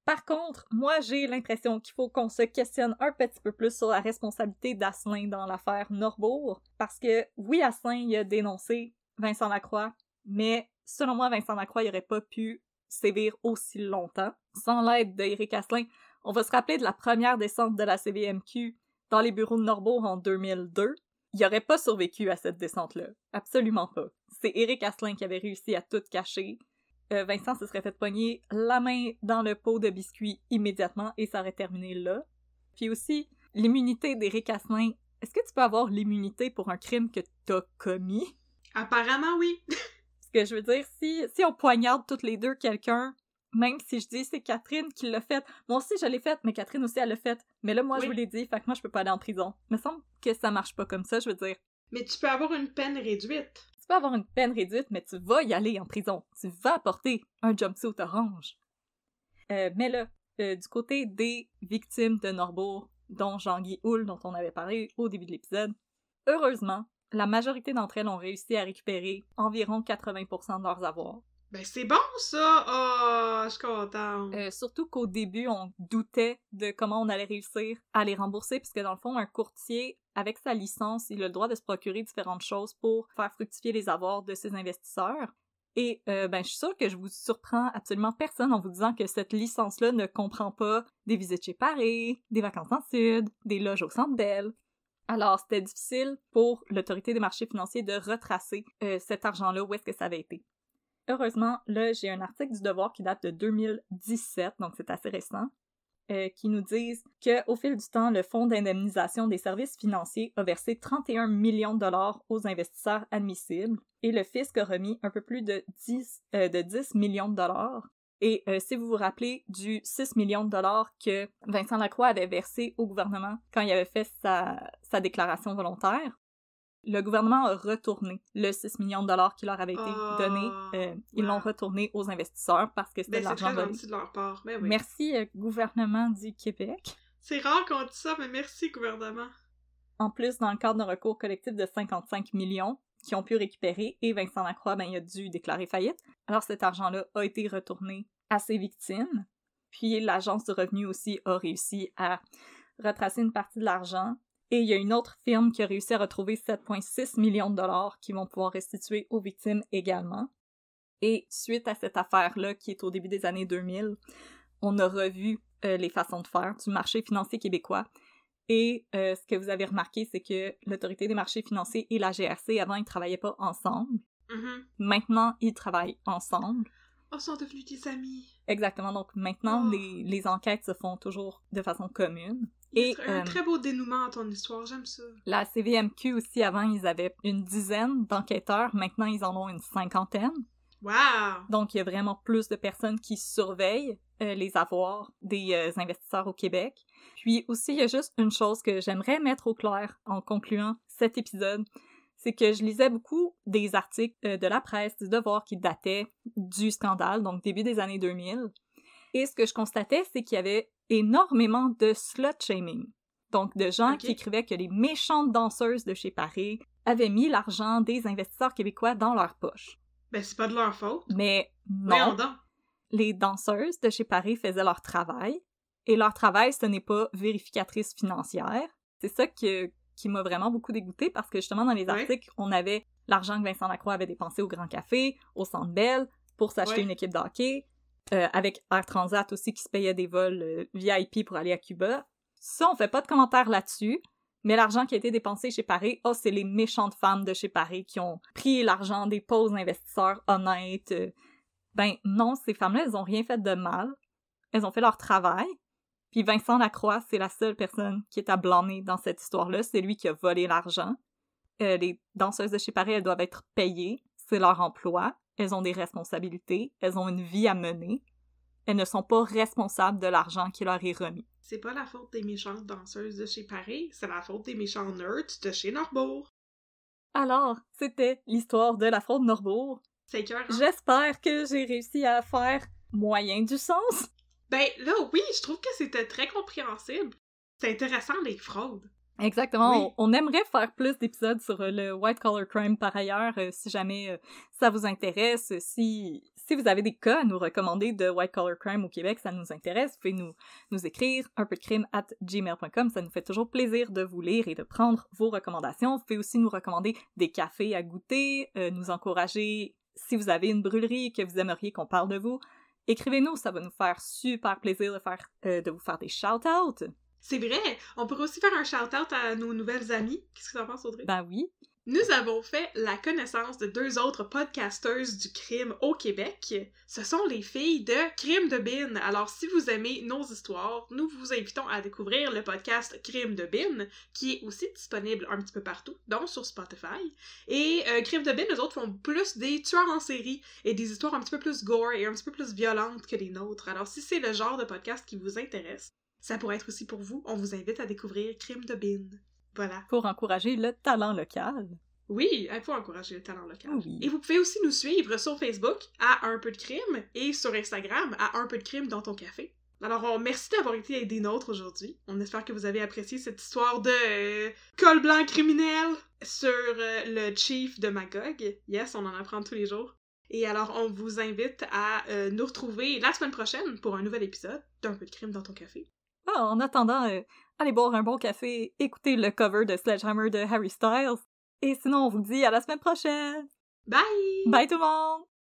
Par contre, moi j'ai l'impression qu'il faut qu'on se questionne un petit peu plus sur la responsabilité d'Asselin dans l'affaire Norbourg, parce que oui, Asselin a dénoncé Vincent Lacroix, mais selon moi, Vincent Lacroix n'aurait pas pu sévir aussi longtemps. Sans l'aide d'Éric Asselin, on va se rappeler de la première descente de la CVMQ dans les bureaux de Norbourg en 2002. Il aurait pas survécu à cette descente-là. Absolument pas. C'est Éric Asselin qui avait réussi à tout cacher. Euh, Vincent se serait fait pogner la main dans le pot de biscuits immédiatement et ça aurait terminé là. Puis aussi, l'immunité d'Éric Asselin. Est-ce que tu peux avoir l'immunité pour un crime que t'as commis? Apparemment, oui. Ce que je veux dire, si, si on poignarde toutes les deux quelqu'un, même si je dis c'est Catherine qui l'a fait, moi aussi je l'ai faite, mais Catherine aussi elle l'a fait. Mais là, moi je vous l'ai dit, fait que moi je peux pas aller en prison. Il me semble que ça marche pas comme ça, je veux dire. Mais tu peux avoir une peine réduite. Tu peux avoir une peine réduite, mais tu vas y aller en prison. Tu vas porter un jumpsuit orange. Euh, mais là, euh, du côté des victimes de Norbourg, dont Jean-Guy Houle, dont on avait parlé au début de l'épisode, heureusement, la majorité d'entre elles ont réussi à récupérer environ 80% de leurs avoirs. Ben, c'est bon, ça! Oh, je suis contente. Euh, surtout qu'au début, on doutait de comment on allait réussir à les rembourser, puisque dans le fond, un courtier, avec sa licence, il a le droit de se procurer différentes choses pour faire fructifier les avoirs de ses investisseurs. Et euh, ben, je suis sûre que je vous surprends absolument personne en vous disant que cette licence-là ne comprend pas des visites chez Paris, des vacances en Sud, des loges au Centre Bell. Alors, c'était difficile pour l'autorité des marchés financiers de retracer euh, cet argent-là, où est-ce que ça avait été. Heureusement, là, j'ai un article du Devoir qui date de 2017, donc c'est assez récent, euh, qui nous disent qu'au fil du temps, le Fonds d'indemnisation des services financiers a versé 31 millions de dollars aux investisseurs admissibles et le fisc a remis un peu plus de 10, euh, de 10 millions de dollars. Et euh, si vous vous rappelez du 6 millions de dollars que Vincent Lacroix avait versé au gouvernement quand il avait fait sa, sa déclaration volontaire, le gouvernement a retourné le 6 millions de dollars qui leur avait été Oh, donné. euh, ils wow. l'ont retourné aux investisseurs parce que c'était Ben, de c'est l'argent de leur part. Ben oui. Merci, euh, gouvernement du Québec. C'est rare qu'on dise ça, mais merci, gouvernement. En plus, dans le cadre d'un recours collectif de 55 millions qui ont pu récupérer, et Vincent Lacroix, ben, il a dû déclarer faillite. Alors cet argent-là a été retourné à ses victimes. Puis l'Agence du revenu aussi a réussi à retracer une partie de l'argent. Et il y a une autre firme qui a réussi à retrouver 7,6 millions de dollars qui vont pouvoir restituer aux victimes également. Et suite à cette affaire-là, qui est au début des années 2000, on a revu euh, les façons de faire du marché financier québécois. Et euh, ce que vous avez remarqué, c'est que l'autorité des marchés financiers et la GRC, avant, ils travaillaient pas ensemble. Mhm. Maintenant, ils travaillent ensemble. Oh, ils sont devenus des amis. Exactement. Donc maintenant, Oh. les, les enquêtes se font toujours de façon commune. Et, un euh, très beau dénouement à ton histoire, j'aime ça. La CVMQ aussi, avant, ils avaient une dizaine d'enquêteurs. Maintenant, ils en ont une cinquantaine. Wow! Donc, il y a vraiment plus de personnes qui surveillent euh, les avoirs des euh, investisseurs au Québec. Puis aussi, il y a juste une chose que j'aimerais mettre au clair en concluant cet épisode, c'est que je lisais beaucoup des articles de la presse du Devoir qui dataient du scandale, donc début des années 2000. Et ce que je constatais, c'est qu'il y avait énormément de slut shaming. Donc, de gens qui écrivaient que les méchantes danseuses de chez Paris avaient mis l'argent des investisseurs québécois dans leur poche. Ben, c'est pas de leur faute. Mais non. Les danseuses de chez Paris faisaient leur travail. Et leur travail, ce n'est pas vérificatrice financière. C'est ça qui m'a vraiment beaucoup dégoûté parce que justement, dans les articles, on avait l'argent que Vincent Lacroix avait dépensé au Grand Café, au Centre Bell, pour s'acheter une équipe d'hockey, euh, avec Air Transat aussi qui se payait des vols euh, VIP pour aller à Cuba. Ça, on fait pas de commentaires là-dessus. Mais l'argent qui a été dépensé chez Paris, oh, c'est les méchantes femmes de chez Paris qui ont pris l'argent des pauvres investisseurs honnêtes. Ben non, ces femmes-là, elles ont rien fait de mal. Elles ont fait leur travail. Puis Vincent Lacroix, c'est la seule personne qui est à blâmer dans cette histoire-là. C'est lui qui a volé l'argent. Euh, les danseuses de chez Paris, elles doivent être payées. C'est leur emploi. Elles ont des responsabilités. Elles ont une vie à mener. Elles ne sont pas responsables de l'argent qui leur est remis. C'est pas la faute des méchantes danseuses de chez Paris, c'est la faute des méchants nerds de chez Norbourg. Alors, c'était l'histoire de la fraude Norbourg. C'est cœur. J'espère que j'ai réussi à faire moyen du sens. Ben là, oui, je trouve que c'était très compréhensible. C'est intéressant les fraudes. Exactement. On, aimerait faire plus d'épisodes sur euh, le white collar crime par ailleurs, euh, si jamais euh, ça vous intéresse. Si si vous avez des cas à nous recommander de white collar crime au Québec, ça nous intéresse. Vous pouvez nous nous écrire un peu de crime at gmail.com. Ça nous fait toujours plaisir de vous lire et de prendre vos recommandations. Vous pouvez aussi nous recommander des cafés à goûter, nous encourager si vous avez une brûlerie et que vous aimeriez qu'on parle de vous. Écrivez-nous, ça va nous faire super plaisir de faire de vous faire des shout-outs. C'est vrai! On pourrait aussi faire un shout-out à nos nouvelles amies. Qu'est-ce que tu en penses, Audrey? Ben oui. Nous avons fait la connaissance de deux autres podcasters du crime au Québec. Ce sont les filles de Crime de Bin. Alors, si vous aimez nos histoires, nous vous invitons à découvrir le podcast Crime de Bin, qui est aussi disponible un petit peu partout, dont sur Spotify. Et euh, Crime de Bin, les autres font plus des tueurs en série et des histoires un petit peu plus gore et un petit peu plus violentes que les nôtres. Alors, si c'est le genre de podcast qui vous intéresse, ça pourrait être aussi pour vous. On vous invite à découvrir Crime de Bin. Voilà. Pour encourager le talent local. Oui, il faut encourager le talent local. Et vous pouvez aussi nous suivre sur Facebook à Un peu de crime et sur Instagram à Un peu de crime dans ton café. Alors, on merci d'avoir été des nôtres aujourd'hui. On espère que vous avez apprécié cette histoire de euh, col blanc criminel sur euh, le chief de Magog. Yes, on en apprend tous les jours. Et alors, on vous invite à euh, nous retrouver la semaine prochaine pour un nouvel épisode d'Un peu de crime dans ton café. Ah, en attendant, euh, allez boire un bon café, écoutez le cover de Sledgehammer de Harry Styles. Et sinon, on vous dit à la semaine prochaine! Bye! Bye tout le monde!